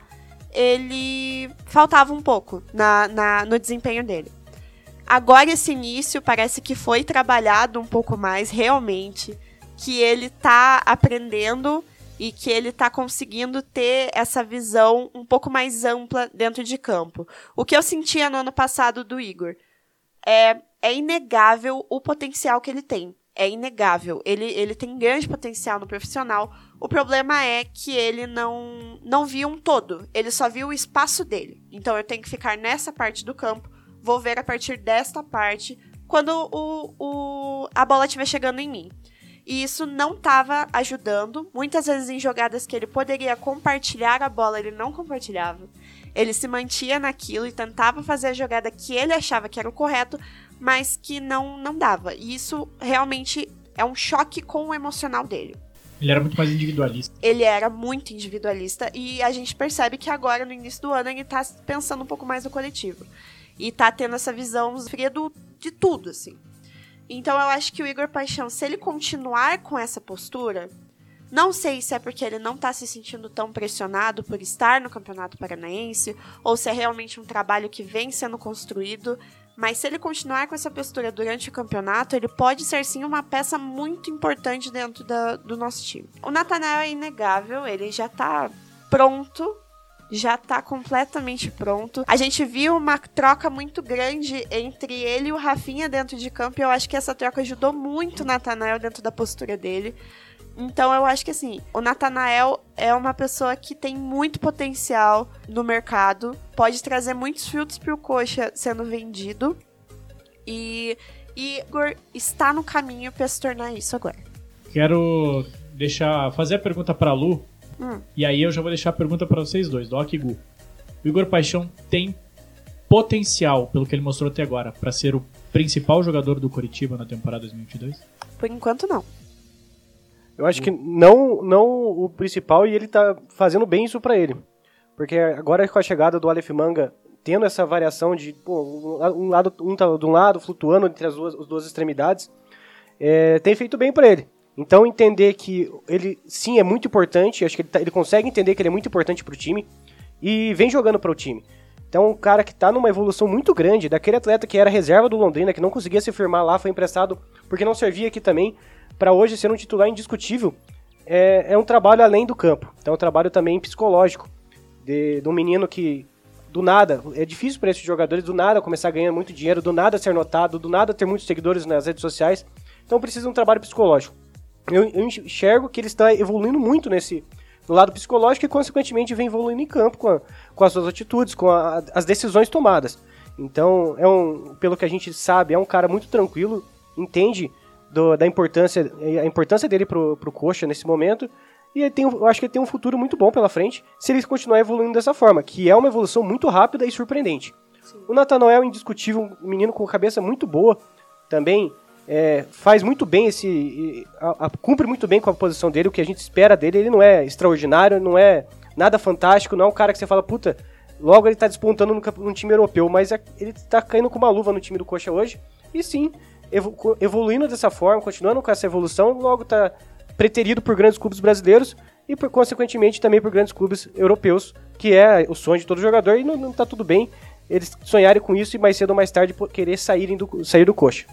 ele faltava um pouco na, na, no desempenho dele. Agora esse início parece que foi trabalhado um pouco mais realmente, que ele tá aprendendo e que ele tá conseguindo ter essa visão um pouco mais ampla dentro de campo. O que eu sentia no ano passado do Igor é, é inegável o potencial que ele tem. É inegável. Ele, ele tem grande potencial no profissional. O problema é que ele não, não viu um todo. Ele só viu o espaço dele. Então eu tenho que ficar nessa parte do campo. Vou ver a partir desta parte quando o, o, a bola estiver chegando em mim. E isso não estava ajudando. Muitas vezes em jogadas que ele poderia compartilhar a bola, ele não compartilhava. Ele se mantia naquilo e tentava fazer a jogada que ele achava que era o correto, mas que não, não dava. E isso realmente é um choque com o emocional dele. Ele era muito mais individualista. Ele era muito individualista e a gente percebe que agora, no início do ano, ele tá pensando um pouco mais no coletivo. E tá tendo essa visão fria do, de tudo, assim. Então eu acho que o Igor Paixão, se ele continuar com essa postura, não sei se é porque ele não está se sentindo tão pressionado por estar no Campeonato Paranaense ou se é realmente um trabalho que vem sendo construído. Mas se ele continuar com essa postura durante o campeonato, ele pode ser sim uma peça muito importante dentro da, do nosso time. O Natanael é inegável, ele já está pronto já tá completamente pronto. A gente viu uma troca muito grande entre ele e o Rafinha dentro de campo e eu acho que essa troca ajudou muito o Natanael dentro da postura dele. Então eu acho que assim, o Natanael é uma pessoa que tem muito potencial no mercado, pode trazer muitos frutos pro coxa sendo vendido. E Igor está no caminho para se tornar isso agora. Quero deixar fazer a pergunta para Lu. Hum. E aí eu já vou deixar a pergunta para vocês dois, Doc e Gu. O Igor Paixão tem potencial, pelo que ele mostrou até agora, para ser o principal jogador do Coritiba na temporada 2022? Por enquanto não. Eu acho que não, não o principal e ele tá fazendo bem isso para ele. Porque agora com a chegada do Aleph Manga, tendo essa variação de pô, um lado um tá de um lado flutuando entre as duas, as duas extremidades, é, tem feito bem para ele. Então entender que ele sim é muito importante, acho que ele, tá, ele consegue entender que ele é muito importante para o time e vem jogando para o time. Então um cara que está numa evolução muito grande, daquele atleta que era reserva do Londrina, que não conseguia se firmar lá, foi emprestado porque não servia aqui também, para hoje ser um titular indiscutível, é, é, um trabalho além do campo. Então é um trabalho também psicológico, de, de um menino que do nada, é difícil para esses jogadores do nada começar a ganhar muito dinheiro, do nada ser notado, do nada ter muitos seguidores nas redes sociais. Então precisa de um trabalho psicológico eu, eu enxergo que ele está evoluindo muito nesse no lado psicológico e, consequentemente, vem evoluindo em campo com, a, com as suas atitudes, com a, as decisões tomadas. Então, é um, pelo que a gente sabe, é um cara muito tranquilo, entende do, da importância, a importância dele pro, pro Coxa nesse momento. E tem, eu acho que ele tem um futuro muito bom pela frente se ele continuar evoluindo dessa forma, que é uma evolução muito rápida e surpreendente. Sim. O Natanael é indiscutível, um menino com cabeça muito boa, também é, faz muito bem esse. A, a, cumpre muito bem com a posição dele, o que a gente espera dele. Ele não é extraordinário, não é nada fantástico, não é um cara que você fala, puta, logo ele tá despontando no, no time europeu, mas é, ele tá caindo com uma luva no time do Coxa hoje. E sim, evo, evoluindo dessa forma, continuando com essa evolução, logo tá preterido por grandes clubes brasileiros e, por, consequentemente, também por grandes clubes europeus, que é o sonho de todo jogador, e não, não tá tudo bem eles sonharem com isso e mais cedo ou mais tarde querer saírem do, sair do coxa.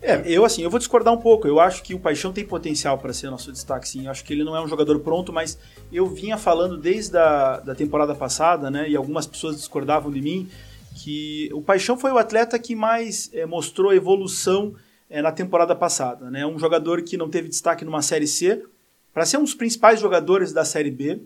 É, eu assim, eu vou discordar um pouco. Eu acho que o Paixão tem potencial para ser nosso destaque, sim. Eu acho que ele não é um jogador pronto, mas eu vinha falando desde a da temporada passada, né? E algumas pessoas discordavam de mim que o Paixão foi o atleta que mais é, mostrou evolução é, na temporada passada, né? Um jogador que não teve destaque numa série C para ser um dos principais jogadores da série B.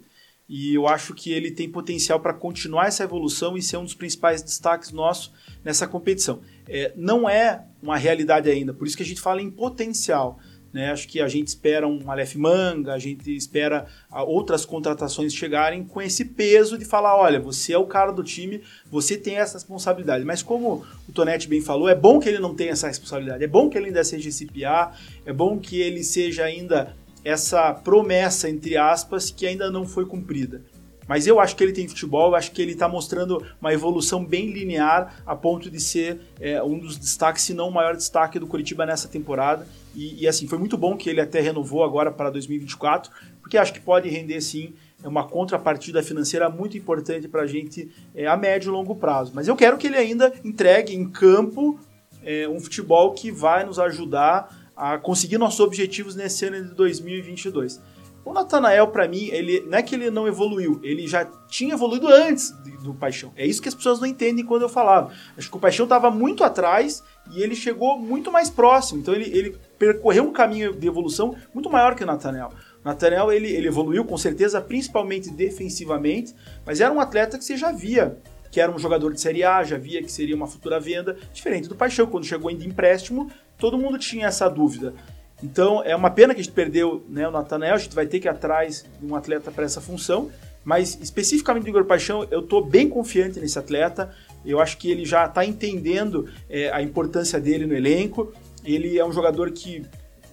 E eu acho que ele tem potencial para continuar essa evolução e ser um dos principais destaques nossos nessa competição. É, não é uma realidade ainda, por isso que a gente fala em potencial. Né? Acho que a gente espera um Aleph Manga, a gente espera outras contratações chegarem com esse peso de falar: olha, você é o cara do time, você tem essa responsabilidade. Mas como o Tonetti bem falou, é bom que ele não tenha essa responsabilidade, é bom que ele ainda seja esse PA, é bom que ele seja ainda essa promessa, entre aspas, que ainda não foi cumprida. Mas eu acho que ele tem futebol, eu acho que ele está mostrando uma evolução bem linear a ponto de ser é, um dos destaques, se não o maior destaque do Curitiba nessa temporada. E, e, assim, foi muito bom que ele até renovou agora para 2024, porque acho que pode render sim uma contrapartida financeira muito importante para a gente é, a médio e longo prazo. Mas eu quero que ele ainda entregue em campo é, um futebol que vai nos ajudar a conseguir nossos objetivos nesse ano de 2022. O Natanael, para mim, ele não é que ele não evoluiu, ele já tinha evoluído antes do Paixão. É isso que as pessoas não entendem quando eu falava. Acho que o Paixão estava muito atrás e ele chegou muito mais próximo. Então ele, ele percorreu um caminho de evolução muito maior que o Natanael. O Natanael ele, ele evoluiu com certeza, principalmente defensivamente, mas era um atleta que você já via que era um jogador de Série A, já via que seria uma futura venda, diferente do Paixão, quando chegou em empréstimo, todo mundo tinha essa dúvida. Então é uma pena que a gente perdeu né, o Natanael, a gente vai ter que ir atrás de um atleta para essa função, mas especificamente do Igor Paixão, eu estou bem confiante nesse atleta, eu acho que ele já está entendendo é, a importância dele no elenco, ele é um jogador que,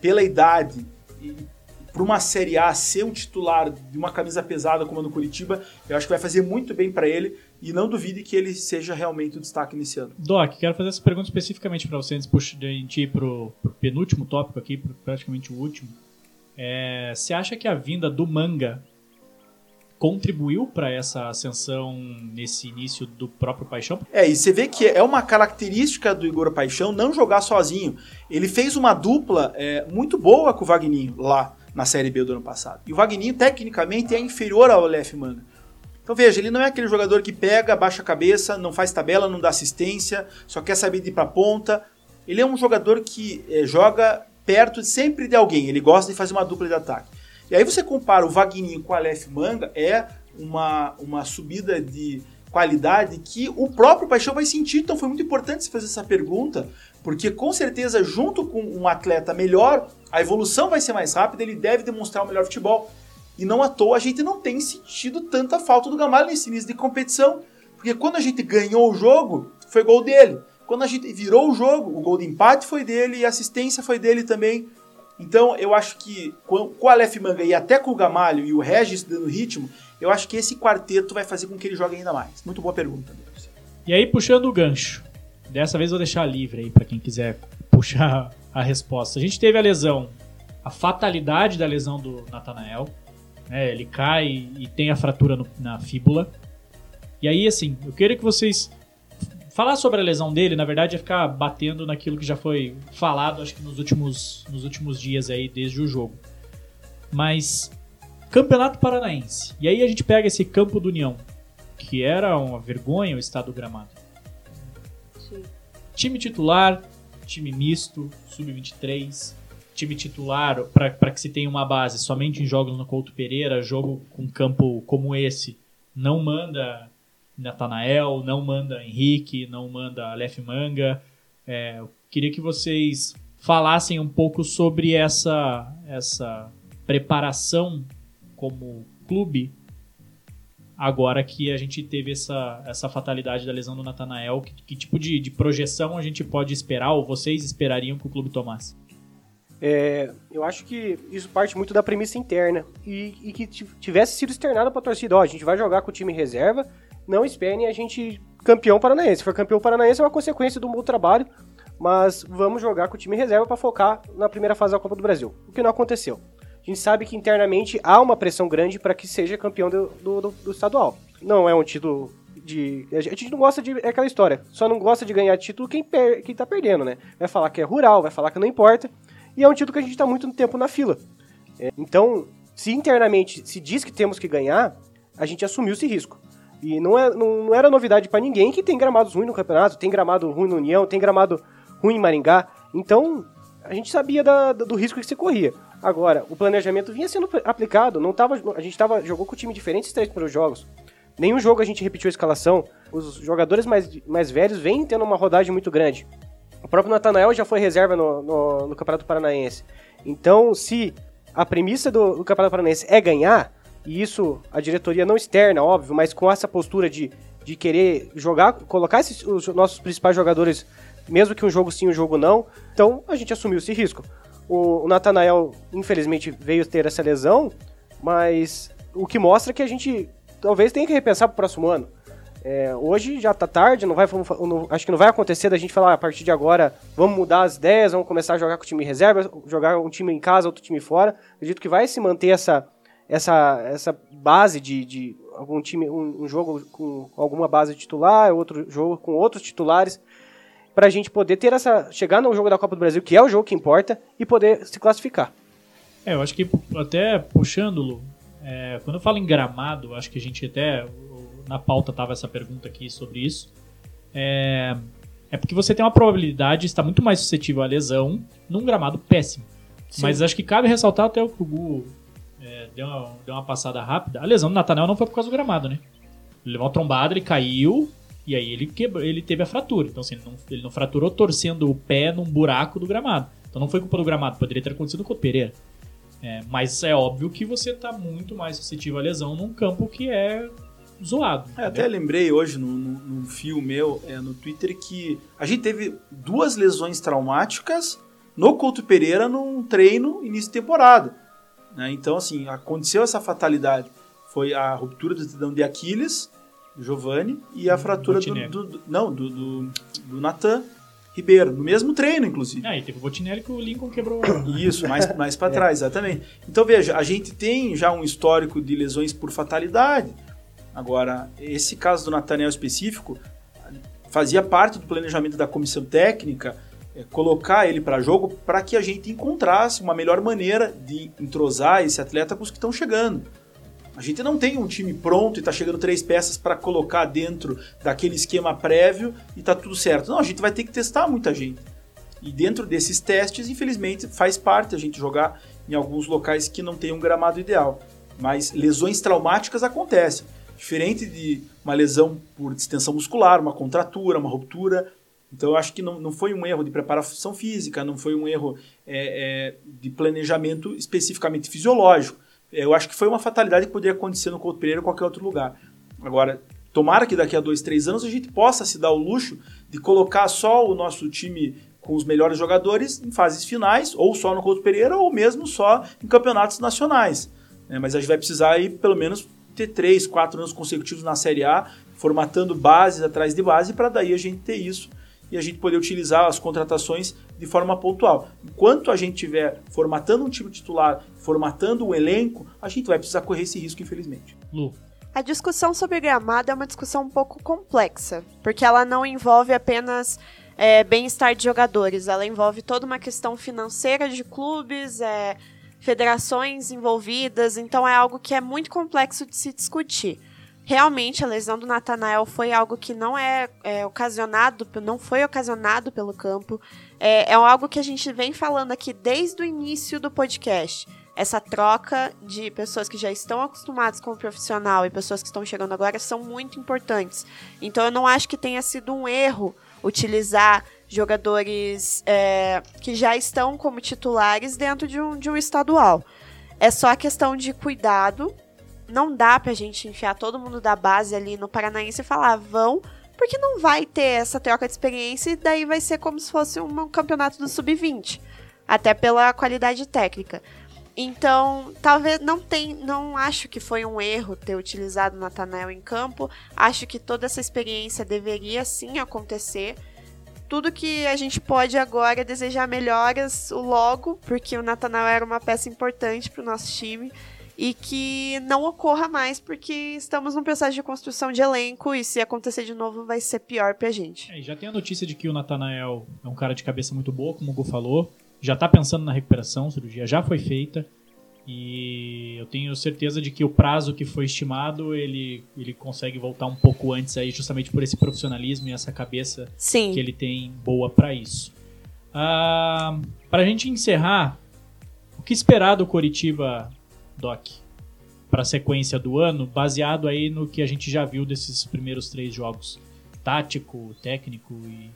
pela idade para uma Série A ser um titular de uma camisa pesada como a do Curitiba, eu acho que vai fazer muito bem para ele e não duvide que ele seja realmente o destaque nesse ano. Doc, quero fazer essa pergunta especificamente para você antes de a gente ir para o penúltimo tópico aqui, praticamente o último. É, você acha que a vinda do manga contribuiu para essa ascensão nesse início do próprio Paixão? É, e você vê que é uma característica do Igor Paixão não jogar sozinho. Ele fez uma dupla é, muito boa com o Vagninho lá na Série B do ano passado. E o Vagninho, tecnicamente, é inferior ao Aleph Manga. Então veja, ele não é aquele jogador que pega, baixa a cabeça, não faz tabela, não dá assistência, só quer saber de ir pra ponta. Ele é um jogador que é, joga perto sempre de alguém, ele gosta de fazer uma dupla de ataque. E aí você compara o Vagninho com o Aleph Manga, é uma, uma subida de qualidade que o próprio Paixão vai sentir. Então foi muito importante você fazer essa pergunta, porque com certeza, junto com um atleta melhor, a evolução vai ser mais rápida, ele deve demonstrar o melhor futebol. E não à toa a gente não tem sentido tanta falta do Gamalho nesse início de competição. Porque quando a gente ganhou o jogo, foi gol dele. Quando a gente virou o jogo, o gol de empate foi dele e a assistência foi dele também. Então eu acho que com o Aleph Manga e até com o Gamalho e o Regis dando ritmo, eu acho que esse quarteto vai fazer com que ele jogue ainda mais. Muito boa pergunta. Deus. E aí, puxando o gancho. Dessa vez eu vou deixar livre aí para quem quiser puxar a resposta. A gente teve a lesão, a fatalidade da lesão do Natanael. É, ele cai e tem a fratura no, na fíbula. E aí, assim, eu queria que vocês. Falar sobre a lesão dele, na verdade, é ficar batendo naquilo que já foi falado, acho que nos últimos, nos últimos dias aí, desde o jogo. Mas. Campeonato Paranaense. E aí a gente pega esse campo do União, que era uma vergonha o estado do gramado. Sim. Time titular, time misto, sub-23, time titular para que se tenha uma base somente em jogos no Couto Pereira, jogo com campo como esse, não manda Natanael, não manda Henrique, não manda Aleph Manga. É, eu queria que vocês falassem um pouco sobre essa, essa preparação como clube agora que a gente teve essa, essa fatalidade da lesão do Natanael. Que, que tipo de, de projeção a gente pode esperar ou vocês esperariam que o clube tomasse? É, eu acho que isso parte muito da premissa interna e, e que tivesse sido externada para a torcida. Ó, a gente vai jogar com o time reserva, não esperem a gente campeão paranaense. Se for campeão paranaense é uma consequência do meu trabalho, mas vamos jogar com o time reserva para focar na primeira fase da Copa do Brasil. O que não aconteceu. A gente sabe que internamente há uma pressão grande para que seja campeão do, do, do, do estadual. Não é um título de. A gente não gosta de. É aquela história. Só não gosta de ganhar título quem, per, quem tá perdendo, né? Vai falar que é rural, vai falar que não importa. E é um título que a gente está muito tempo na fila. É, então, se internamente se diz que temos que ganhar, a gente assumiu esse risco. E não, é, não, não era novidade para ninguém que tem gramados ruins no campeonato, tem gramado ruim no União, tem gramado ruim em Maringá. Então, a gente sabia da, do risco que se corria. Agora, o planejamento vinha sendo aplicado, não tava, a gente tava, jogou com time diferente esses três primeiros jogos. Nenhum jogo a gente repetiu a escalação. Os jogadores mais, mais velhos vêm tendo uma rodagem muito grande. O próprio Natanael já foi reserva no, no, no, Campeonato Paranaense. Então, se a premissa do, do, Campeonato Paranaense é ganhar, e isso a diretoria não externa, óbvio, mas com essa postura de, de querer jogar, colocar esses, os nossos principais jogadores, mesmo que um jogo sim, um jogo não, então a gente assumiu esse risco. O, o Natanael, infelizmente, veio ter essa lesão, mas o que mostra que a gente talvez tenha que repensar para o próximo ano. É, hoje já tá tarde, não vai, não, acho que não vai acontecer da gente falar a partir de agora vamos mudar as ideias, vamos começar a jogar com o time reserva, jogar um time em casa, outro time fora. Acredito que vai se manter essa, essa, essa base de, de algum time, um, um jogo com alguma base titular, outro jogo com outros titulares, para a gente poder ter essa. chegar no jogo da Copa do Brasil, que é o jogo que importa, e poder se classificar. É, eu acho que até puxando, é, quando eu falo em gramado, acho que a gente até na pauta tava essa pergunta aqui sobre isso. É, é porque você tem uma probabilidade de estar muito mais suscetível à lesão num gramado péssimo. Sim. Mas acho que cabe ressaltar até o que o Gu é, deu, uma, deu uma passada rápida. A lesão do Natanel não foi por causa do gramado, né? Ele levou uma trombada, ele caiu e aí ele quebrou, ele teve a fratura. Então, assim, ele não, ele não fraturou torcendo o pé num buraco do gramado. Então não foi culpa do gramado, poderia ter acontecido com o Pereira. É, mas é óbvio que você está muito mais suscetível à lesão num campo que é zoado. É, até lembrei hoje num, num fio meu é, no Twitter que a gente teve duas lesões traumáticas no Couto Pereira num treino início de temporada. Né? Então, assim, aconteceu essa fatalidade. Foi a ruptura do tendão de Aquiles, do Giovanni, e a fratura do, do, do, Não, do, do, do Natan Ribeiro, no mesmo treino, inclusive. Ah, e teve o Botinelli que o Lincoln quebrou. Isso, mais, mais para trás, exatamente. Então, veja, a gente tem já um histórico de lesões por fatalidade. Agora, esse caso do Nathaniel específico fazia parte do planejamento da comissão técnica é, colocar ele para jogo para que a gente encontrasse uma melhor maneira de entrosar esse atleta com os que estão chegando. A gente não tem um time pronto e tá chegando três peças para colocar dentro daquele esquema prévio e tá tudo certo. Não, a gente vai ter que testar muita gente. E dentro desses testes, infelizmente, faz parte a gente jogar em alguns locais que não tem um gramado ideal. Mas lesões traumáticas acontecem. Diferente de uma lesão por distensão muscular, uma contratura, uma ruptura. Então eu acho que não, não foi um erro de preparação física, não foi um erro é, é, de planejamento especificamente fisiológico. Eu acho que foi uma fatalidade que poderia acontecer no Couto Pereira ou qualquer outro lugar. Agora, tomara que daqui a dois, três anos a gente possa se dar o luxo de colocar só o nosso time com os melhores jogadores em fases finais, ou só no Couto Pereira, ou mesmo só em campeonatos nacionais. É, mas a gente vai precisar aí, pelo menos ter três, quatro anos consecutivos na Série A, formatando bases atrás de base, para daí a gente ter isso e a gente poder utilizar as contratações de forma pontual. Enquanto a gente estiver formatando um time titular, formatando um elenco, a gente vai precisar correr esse risco, infelizmente. Lu. A discussão sobre gramado é uma discussão um pouco complexa, porque ela não envolve apenas é, bem-estar de jogadores, ela envolve toda uma questão financeira de clubes, é, federações envolvidas, então é algo que é muito complexo de se discutir. Realmente a lesão do Natanael foi algo que não é, é ocasionado, não foi ocasionado pelo campo. É, é algo que a gente vem falando aqui desde o início do podcast essa troca de pessoas que já estão acostumadas com o profissional e pessoas que estão chegando agora são muito importantes. Então eu não acho que tenha sido um erro utilizar jogadores é, que já estão como titulares dentro de um, de um estadual. É só a questão de cuidado. Não dá pra gente enfiar todo mundo da base ali no Paranaense e falar, vão, porque não vai ter essa troca de experiência e daí vai ser como se fosse um campeonato do sub-20. Até pela qualidade técnica. Então, talvez não tem, não acho que foi um erro ter utilizado o Nathanael em campo. Acho que toda essa experiência deveria sim acontecer tudo que a gente pode agora é desejar melhoras logo, porque o Natanael era uma peça importante para o nosso time e que não ocorra mais, porque estamos num processo de construção de elenco e se acontecer de novo vai ser pior para a gente. É, já tem a notícia de que o Natanael é um cara de cabeça muito boa, como o Gu falou, já está pensando na recuperação, cirurgia já foi feita. E eu tenho certeza de que o prazo que foi estimado, ele, ele consegue voltar um pouco antes aí, justamente por esse profissionalismo e essa cabeça Sim. que ele tem boa para isso. Ah, para a gente encerrar, o que esperar do Coritiba, Doc, para a sequência do ano, baseado aí no que a gente já viu desses primeiros três jogos? Tático, técnico e,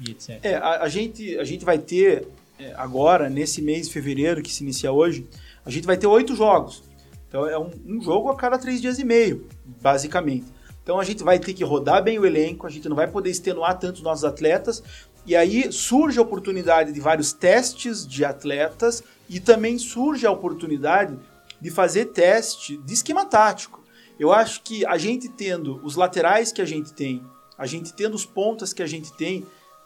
e etc. É, a, a, gente, a gente vai ter é, agora, nesse mês de fevereiro, que se inicia hoje, a gente vai ter oito jogos. Então é um, um, jogo a cada três dias e meio, basicamente. Então a gente vai ter que rodar bem o elenco, a gente não vai poder extenuar tanto os nossos atletas. E aí surge a oportunidade de vários testes de atletas e também surge a oportunidade de fazer teste de esquema tático. Eu acho que a gente tendo os laterais que a gente tem, a gente tendo os pontas que a gente tem,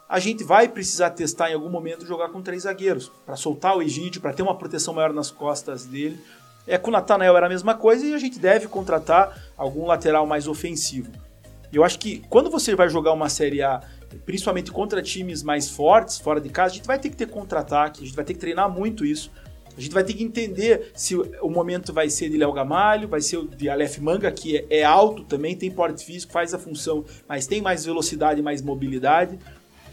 a gente vai precisar testar em algum momento jogar com três zagueiros, para soltar o Egídio, para ter uma proteção maior nas costas dele. É, com o Natanael era a mesma coisa e a gente deve contratar algum lateral mais ofensivo. Eu acho que quando você vai jogar uma Série A, principalmente contra times mais fortes, fora de casa, a gente vai ter que ter contra-ataque, a gente vai ter que treinar muito isso. A gente vai ter que entender se o momento vai ser de Léo Gamalho, vai ser de Aleph Manga, que é, é alto também, tem porte físico, faz a função, mas tem mais velocidade, mais mobilidade.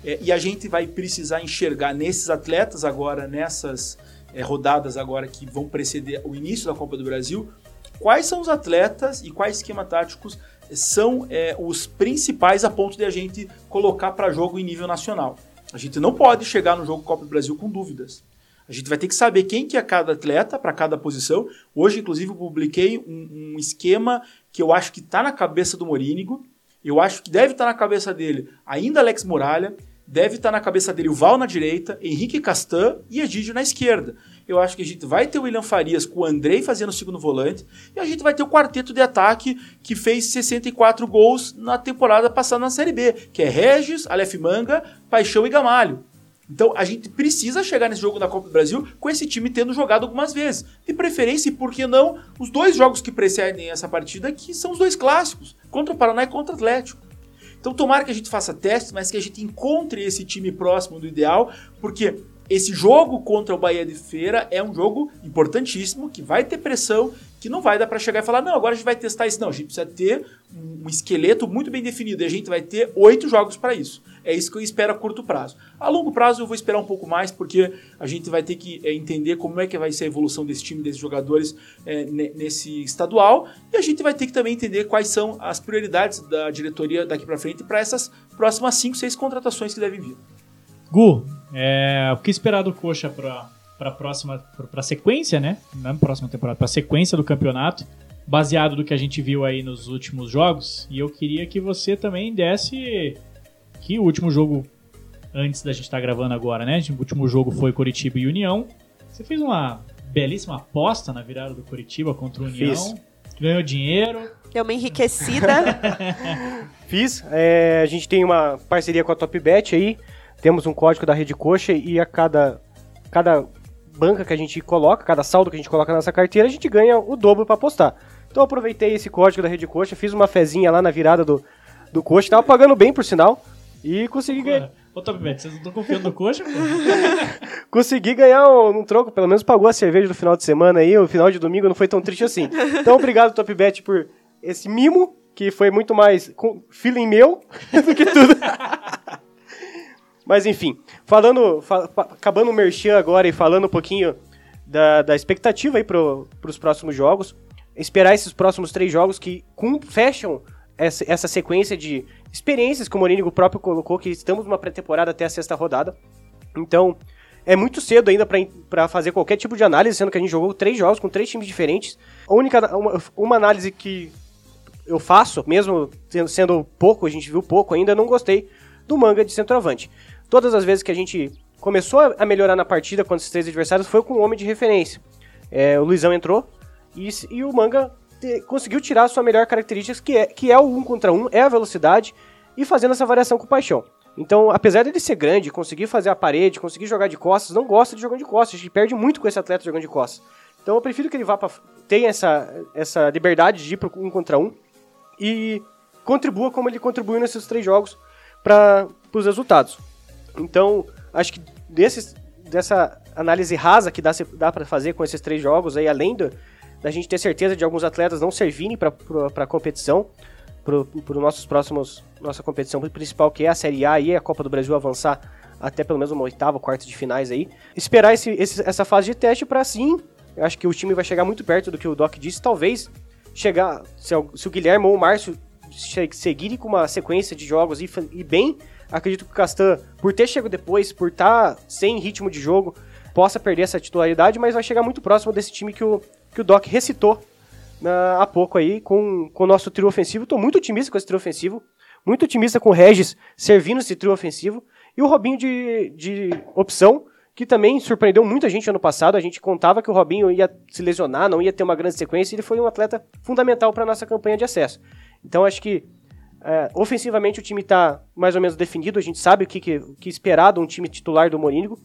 É, e a gente vai precisar enxergar nesses atletas agora, nessas é, rodadas agora que vão preceder o início da Copa do Brasil, quais são os atletas e quais esquemas táticos são é, os principais a ponto de a gente colocar para jogo em nível nacional. A gente não pode chegar no jogo Copa do Brasil com dúvidas. A gente vai ter que saber quem que é cada atleta para cada posição. Hoje, inclusive, eu publiquei um, um esquema que eu acho que está na cabeça do Morínigo. Eu acho que deve estar tá na cabeça dele ainda Alex Muralha deve estar na cabeça dele o Val na direita, Henrique Castan e Egídio na esquerda. Eu acho que a gente vai ter o William Farias com o Andrei fazendo o segundo volante e a gente vai ter o quarteto de ataque que fez 64 gols na temporada passada na Série B, que é Regis, Aleph Manga, Paixão e Gamalho. Então a gente precisa chegar nesse jogo da Copa do Brasil com esse time tendo jogado algumas vezes. De preferência, e por que não, os dois jogos que precedem essa partida, que são os dois clássicos, contra o Paraná e contra o Atlético. Então tomara que a gente faça testes, mas que a gente encontre esse time próximo do ideal, porque esse jogo contra o Bahia de Feira é um jogo importantíssimo, que vai ter pressão, que não vai dar para chegar e falar, não, agora a gente vai testar isso. Não, a gente precisa ter um esqueleto muito bem definido e a gente vai ter oito jogos para isso. É isso que eu espero a curto prazo. A longo prazo eu vou esperar um pouco mais, porque a gente vai ter que é, entender como é que vai ser a evolução desse time, desses jogadores é, nesse estadual, e a gente vai ter que também entender quais são as prioridades da diretoria daqui para frente para essas próximas cinco, seis contratações que devem vir. Gu, é, o que esperar do Coxa para para próxima para sequência, né? Na próxima temporada, para sequência do campeonato, baseado do que a gente viu aí nos últimos jogos. E eu queria que você também desse que o último jogo antes da gente estar tá gravando agora, né? O último jogo foi Coritiba e União. Você fez uma belíssima aposta na virada do Coritiba contra o União. Fiz. Ganhou dinheiro. Deu uma enriquecida. Fiz. É, a gente tem uma parceria com a TopBet aí. Temos um código da Rede Coxa e a cada, cada banca que a gente coloca, cada saldo que a gente coloca na nossa carteira, a gente ganha o dobro para apostar. Então eu aproveitei esse código da Rede Coxa, fiz uma fezinha lá na virada do, do Coxa, tava pagando bem por sinal, e consegui ganhar. Ô, Top Bet, vocês não estão confiando no Coxa? consegui ganhar um, um, troco, pelo menos pagou a cerveja do final de semana aí, o final de domingo não foi tão triste assim. Então obrigado, Top Bet, por esse mimo, que foi muito mais com feeling meu do que tudo. Mas enfim, falando, fa acabando o merchan agora e falando um pouquinho da, da expectativa aí para os próximos jogos, esperar esses próximos três jogos que fecham essa, essa sequência de experiências que o Morínigo próprio colocou, que estamos numa pré-temporada até a sexta rodada. Então, é muito cedo ainda para fazer qualquer tipo de análise, sendo que a gente jogou três jogos com três times diferentes. A única uma, uma análise que eu faço, mesmo sendo pouco, a gente viu pouco ainda, não gostei do manga de centroavante. Todas as vezes que a gente começou a melhorar na partida contra esses três adversários foi com um homem de referência. É, o Luizão entrou e, e o Manga te, conseguiu tirar a sua melhor característica, que é, que é o um contra um, é a velocidade, e fazendo essa variação com paixão. Então, apesar dele ser grande, conseguir fazer a parede, conseguir jogar de costas, não gosta de jogar de costas, a gente perde muito com esse atleta jogando de costas. Então eu prefiro que ele vá para tenha essa, essa liberdade de ir para um contra um e contribua como ele contribuiu nesses três jogos para os resultados. Então, acho que desses, dessa análise rasa que dá, dá para fazer com esses três jogos, aí, além do, da gente ter certeza de alguns atletas não servirem para a competição, para nossos próximos nossa competição principal, que é a Série A e a Copa do Brasil avançar até pelo menos uma oitava, quarta de finais aí. Esperar esse, esse, essa fase de teste para sim, eu acho que o time vai chegar muito perto do que o Doc disse, talvez chegar, se, se o Guilherme ou o Márcio seguirem com uma sequência de jogos e, e bem, Acredito que o Castan, por ter chegado depois, por estar tá sem ritmo de jogo, possa perder essa titularidade, mas vai chegar muito próximo desse time que o, que o Doc recitou na, há pouco aí com, com o nosso trio ofensivo. Estou muito otimista com esse trio ofensivo, muito otimista com o Regis servindo esse trio ofensivo e o Robinho de, de opção, que também surpreendeu muita gente ano passado. A gente contava que o Robinho ia se lesionar, não ia ter uma grande sequência, e ele foi um atleta fundamental para a nossa campanha de acesso. Então acho que é, ofensivamente o time está mais ou menos definido, a gente sabe o que, que, que esperar de um time titular do Morínigo.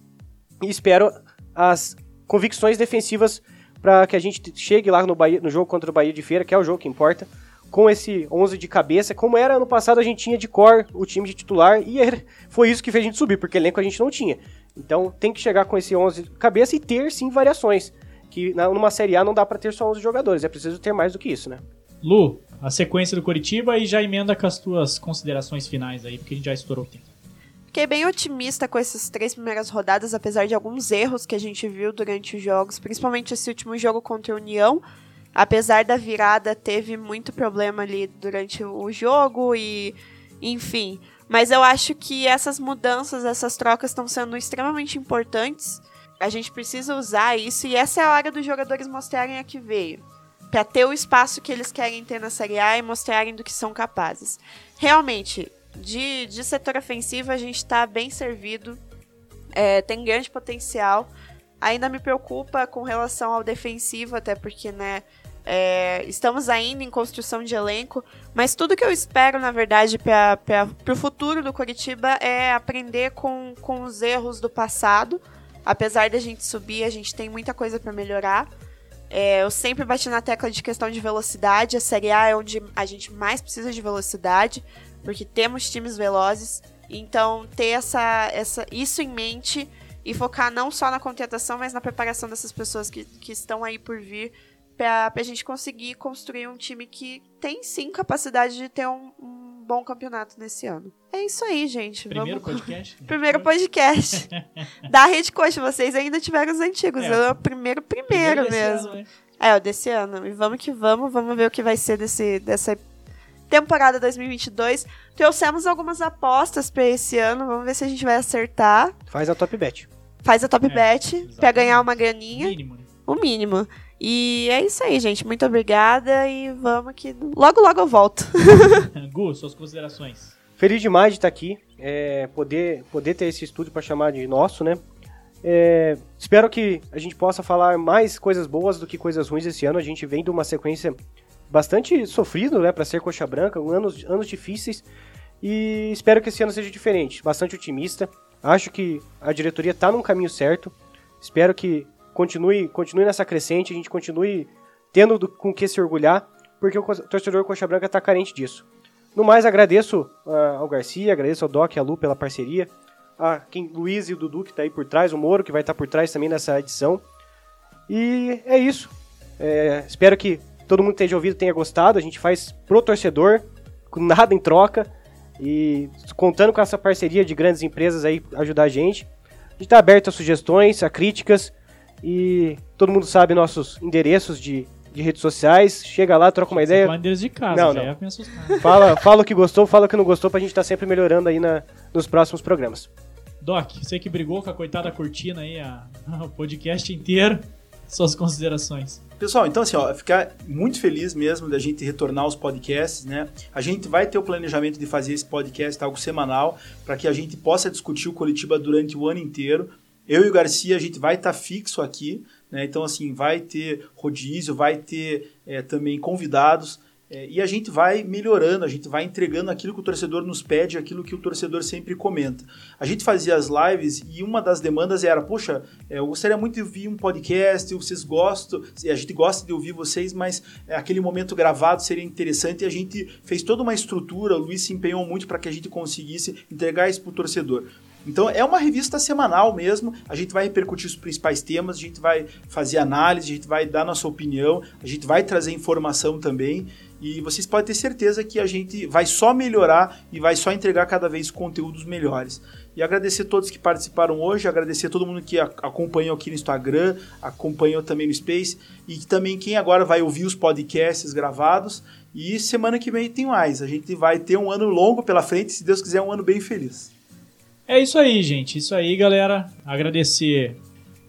E espero as convicções defensivas para que a gente chegue lá no, Bahia, no jogo contra o Bahia de Feira, que é o jogo que importa, com esse 11 de cabeça. Como era ano passado, a gente tinha de cor o time de titular e foi isso que fez a gente subir, porque elenco a gente não tinha. Então tem que chegar com esse 11 de cabeça e ter sim variações. Que numa Série A não dá para ter só 11 jogadores, é preciso ter mais do que isso, né? Lu, a sequência do Coritiba e já emenda com as tuas considerações finais aí, porque a gente já estourou o tempo. Fiquei bem otimista com essas três primeiras rodadas, apesar de alguns erros que a gente viu durante os jogos, principalmente esse último jogo contra a União. Apesar da virada, teve muito problema ali durante o jogo e, enfim. Mas eu acho que essas mudanças, essas trocas estão sendo extremamente importantes. A gente precisa usar isso e essa é a hora dos jogadores mostrarem a que veio para ter o espaço que eles querem ter na Série A e mostrarem do que são capazes. Realmente, de, de setor ofensivo a gente está bem servido, é, tem grande potencial. Ainda me preocupa com relação ao defensivo, até porque, né, é, estamos ainda em construção de elenco, mas tudo que eu espero, na verdade, para o futuro do Curitiba é aprender com, com os erros do passado. Apesar da gente subir, a gente tem muita coisa para melhorar. É, eu sempre bati na tecla de questão de velocidade. A Série A é onde a gente mais precisa de velocidade, porque temos times velozes. Então, ter essa, essa, isso em mente e focar não só na contratação, mas na preparação dessas pessoas que, que estão aí por vir pra, pra gente conseguir construir um time que tem sim capacidade de ter um, um bom campeonato nesse ano. É isso aí, gente. Primeiro Vamos... podcast? Primeiro podcast da Rede Coxa. Vocês ainda tiveram os antigos. É. Eu é o primeiro, primeiro, desse mesmo. ano, né? É, o desse ano. E vamos que vamos. Vamos ver o que vai ser desse, dessa temporada 2022. Trouxemos algumas apostas pra esse ano. Vamos ver se a gente vai acertar. Faz a top bet. Faz a top É, bet pra exatamente. ganhar uma graninha. Mínimo, né? O mínimo. E é isso aí, gente. Muito obrigada. E vamos que. Logo, logo eu volto. Gu, suas considerações. Feliz demais de estar aqui, é, poder, poder ter esse estúdio para chamar de nosso, né? É, espero que a gente possa falar mais coisas boas do que coisas ruins esse ano. A gente vem de uma sequência bastante sofrida, né, para ser coxa branca, anos, anos difíceis. E espero que esse ano seja diferente, bastante otimista. Acho que a diretoria está num caminho certo. Espero que continue, continue nessa crescente, a gente continue tendo do, com que se orgulhar, porque o torcedor coxa branca está carente disso. No mais, agradeço ah, ao Garcia, agradeço ao Doc e à Lu pela parceria, a quem, Luiz e o Dudu que tá aí por trás, o Moro que vai estar por trás também nessa edição. E é isso. É, espero que todo mundo que esteja ouvido tenha gostado. A gente faz pro torcedor, com nada em troca. E contando com essa parceria de grandes empresas aí ajudar a gente. A gente tá aberto a sugestões, a críticas. E todo mundo sabe nossos endereços de, de redes sociais. Chega lá, troca uma ideia. fala endereço de casa, Não, já não. assustar. Fala, fala o que gostou, fala o que não gostou pra gente estar sempre melhorando aí na, nos próximos programas. Doc, você que brigou com a coitada cortina aí a, o podcast inteiro, suas considerações. Pessoal, então assim, ó, ficar muito feliz mesmo da gente retornar aos podcasts, né? A gente vai ter o planejamento de fazer esse podcast algo semanal para que a gente possa discutir o Curitiba durante o ano inteiro. Eu e o Garcia, a gente vai estar fixo aqui, né? Então, assim, vai ter rodízio, vai ter é, também convidados. é, e a gente vai melhorando, a gente vai entregando aquilo que o torcedor nos pede, aquilo que o torcedor sempre comenta. A gente fazia as lives e uma das demandas era, poxa, é, eu gostaria muito de ouvir um podcast, vocês gostam, a gente gosta de ouvir vocês, mas é, aquele momento gravado seria interessante e a gente fez toda uma estrutura, o Luiz se empenhou muito para que a gente conseguisse entregar isso para o torcedor. Então é uma revista semanal mesmo, a gente vai repercutir os principais temas, a gente vai fazer análise, a gente vai dar nossa opinião, a gente vai trazer informação também. E vocês podem ter certeza que a gente vai só melhorar e vai só entregar cada vez conteúdos melhores. E agradecer a todos que participaram hoje, agradecer a todo mundo que acompanhou aqui no Instagram, acompanhou também no Space e também quem agora vai ouvir os podcasts gravados. E semana que vem tem mais. A gente vai ter um ano longo pela frente, se Deus quiser, um ano bem feliz. É isso aí, gente. Isso aí, galera. Agradecer,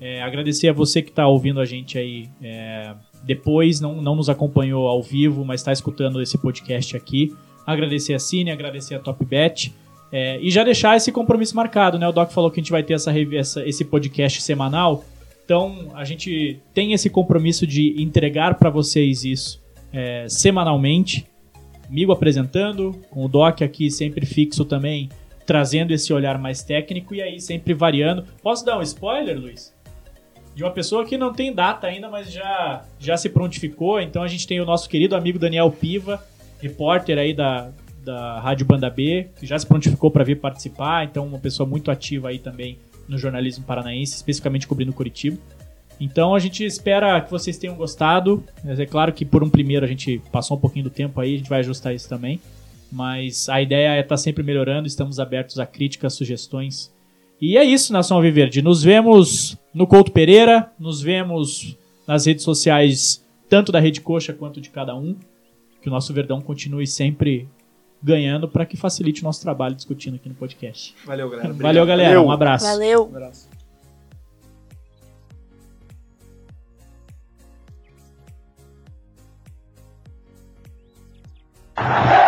é, agradecer a você que está ouvindo a gente aí é, depois, não, não nos acompanhou ao vivo, mas está escutando esse podcast aqui. Agradecer a Cine, agradecer a TopBet. É, e já deixar esse compromisso marcado, né? O Doc falou que a gente vai ter essa, essa- esse podcast semanal. Então, a gente tem esse compromisso de entregar para vocês isso é, semanalmente. Comigo apresentando, com o Doc aqui sempre fixo também, trazendo esse olhar mais técnico e aí sempre variando. Posso dar um spoiler, Luiz? De uma pessoa que não tem data ainda, mas já, já se prontificou. Então a gente tem o nosso querido amigo Daniel Piva, repórter aí da, da Rádio Banda B, que já se prontificou para vir participar. Então uma pessoa muito ativa aí também no jornalismo paranaense, especificamente cobrindo Curitiba. Então a gente espera que vocês tenham gostado. Mas É claro que por um primeiro a gente passou um pouquinho do tempo aí, a gente vai ajustar isso também. Mas a ideia é estar sempre melhorando, estamos abertos a críticas, sugestões. E é isso, Nação Alviverde. Nos vemos no Couto Pereira, nos vemos nas redes sociais, tanto da Rede Coxa quanto de cada um. Que o nosso Verdão continue sempre ganhando para que facilite o nosso trabalho discutindo aqui no podcast. Valeu, galera. Valeu, galera. Valeu. Um abraço. Valeu. Um abraço. Valeu!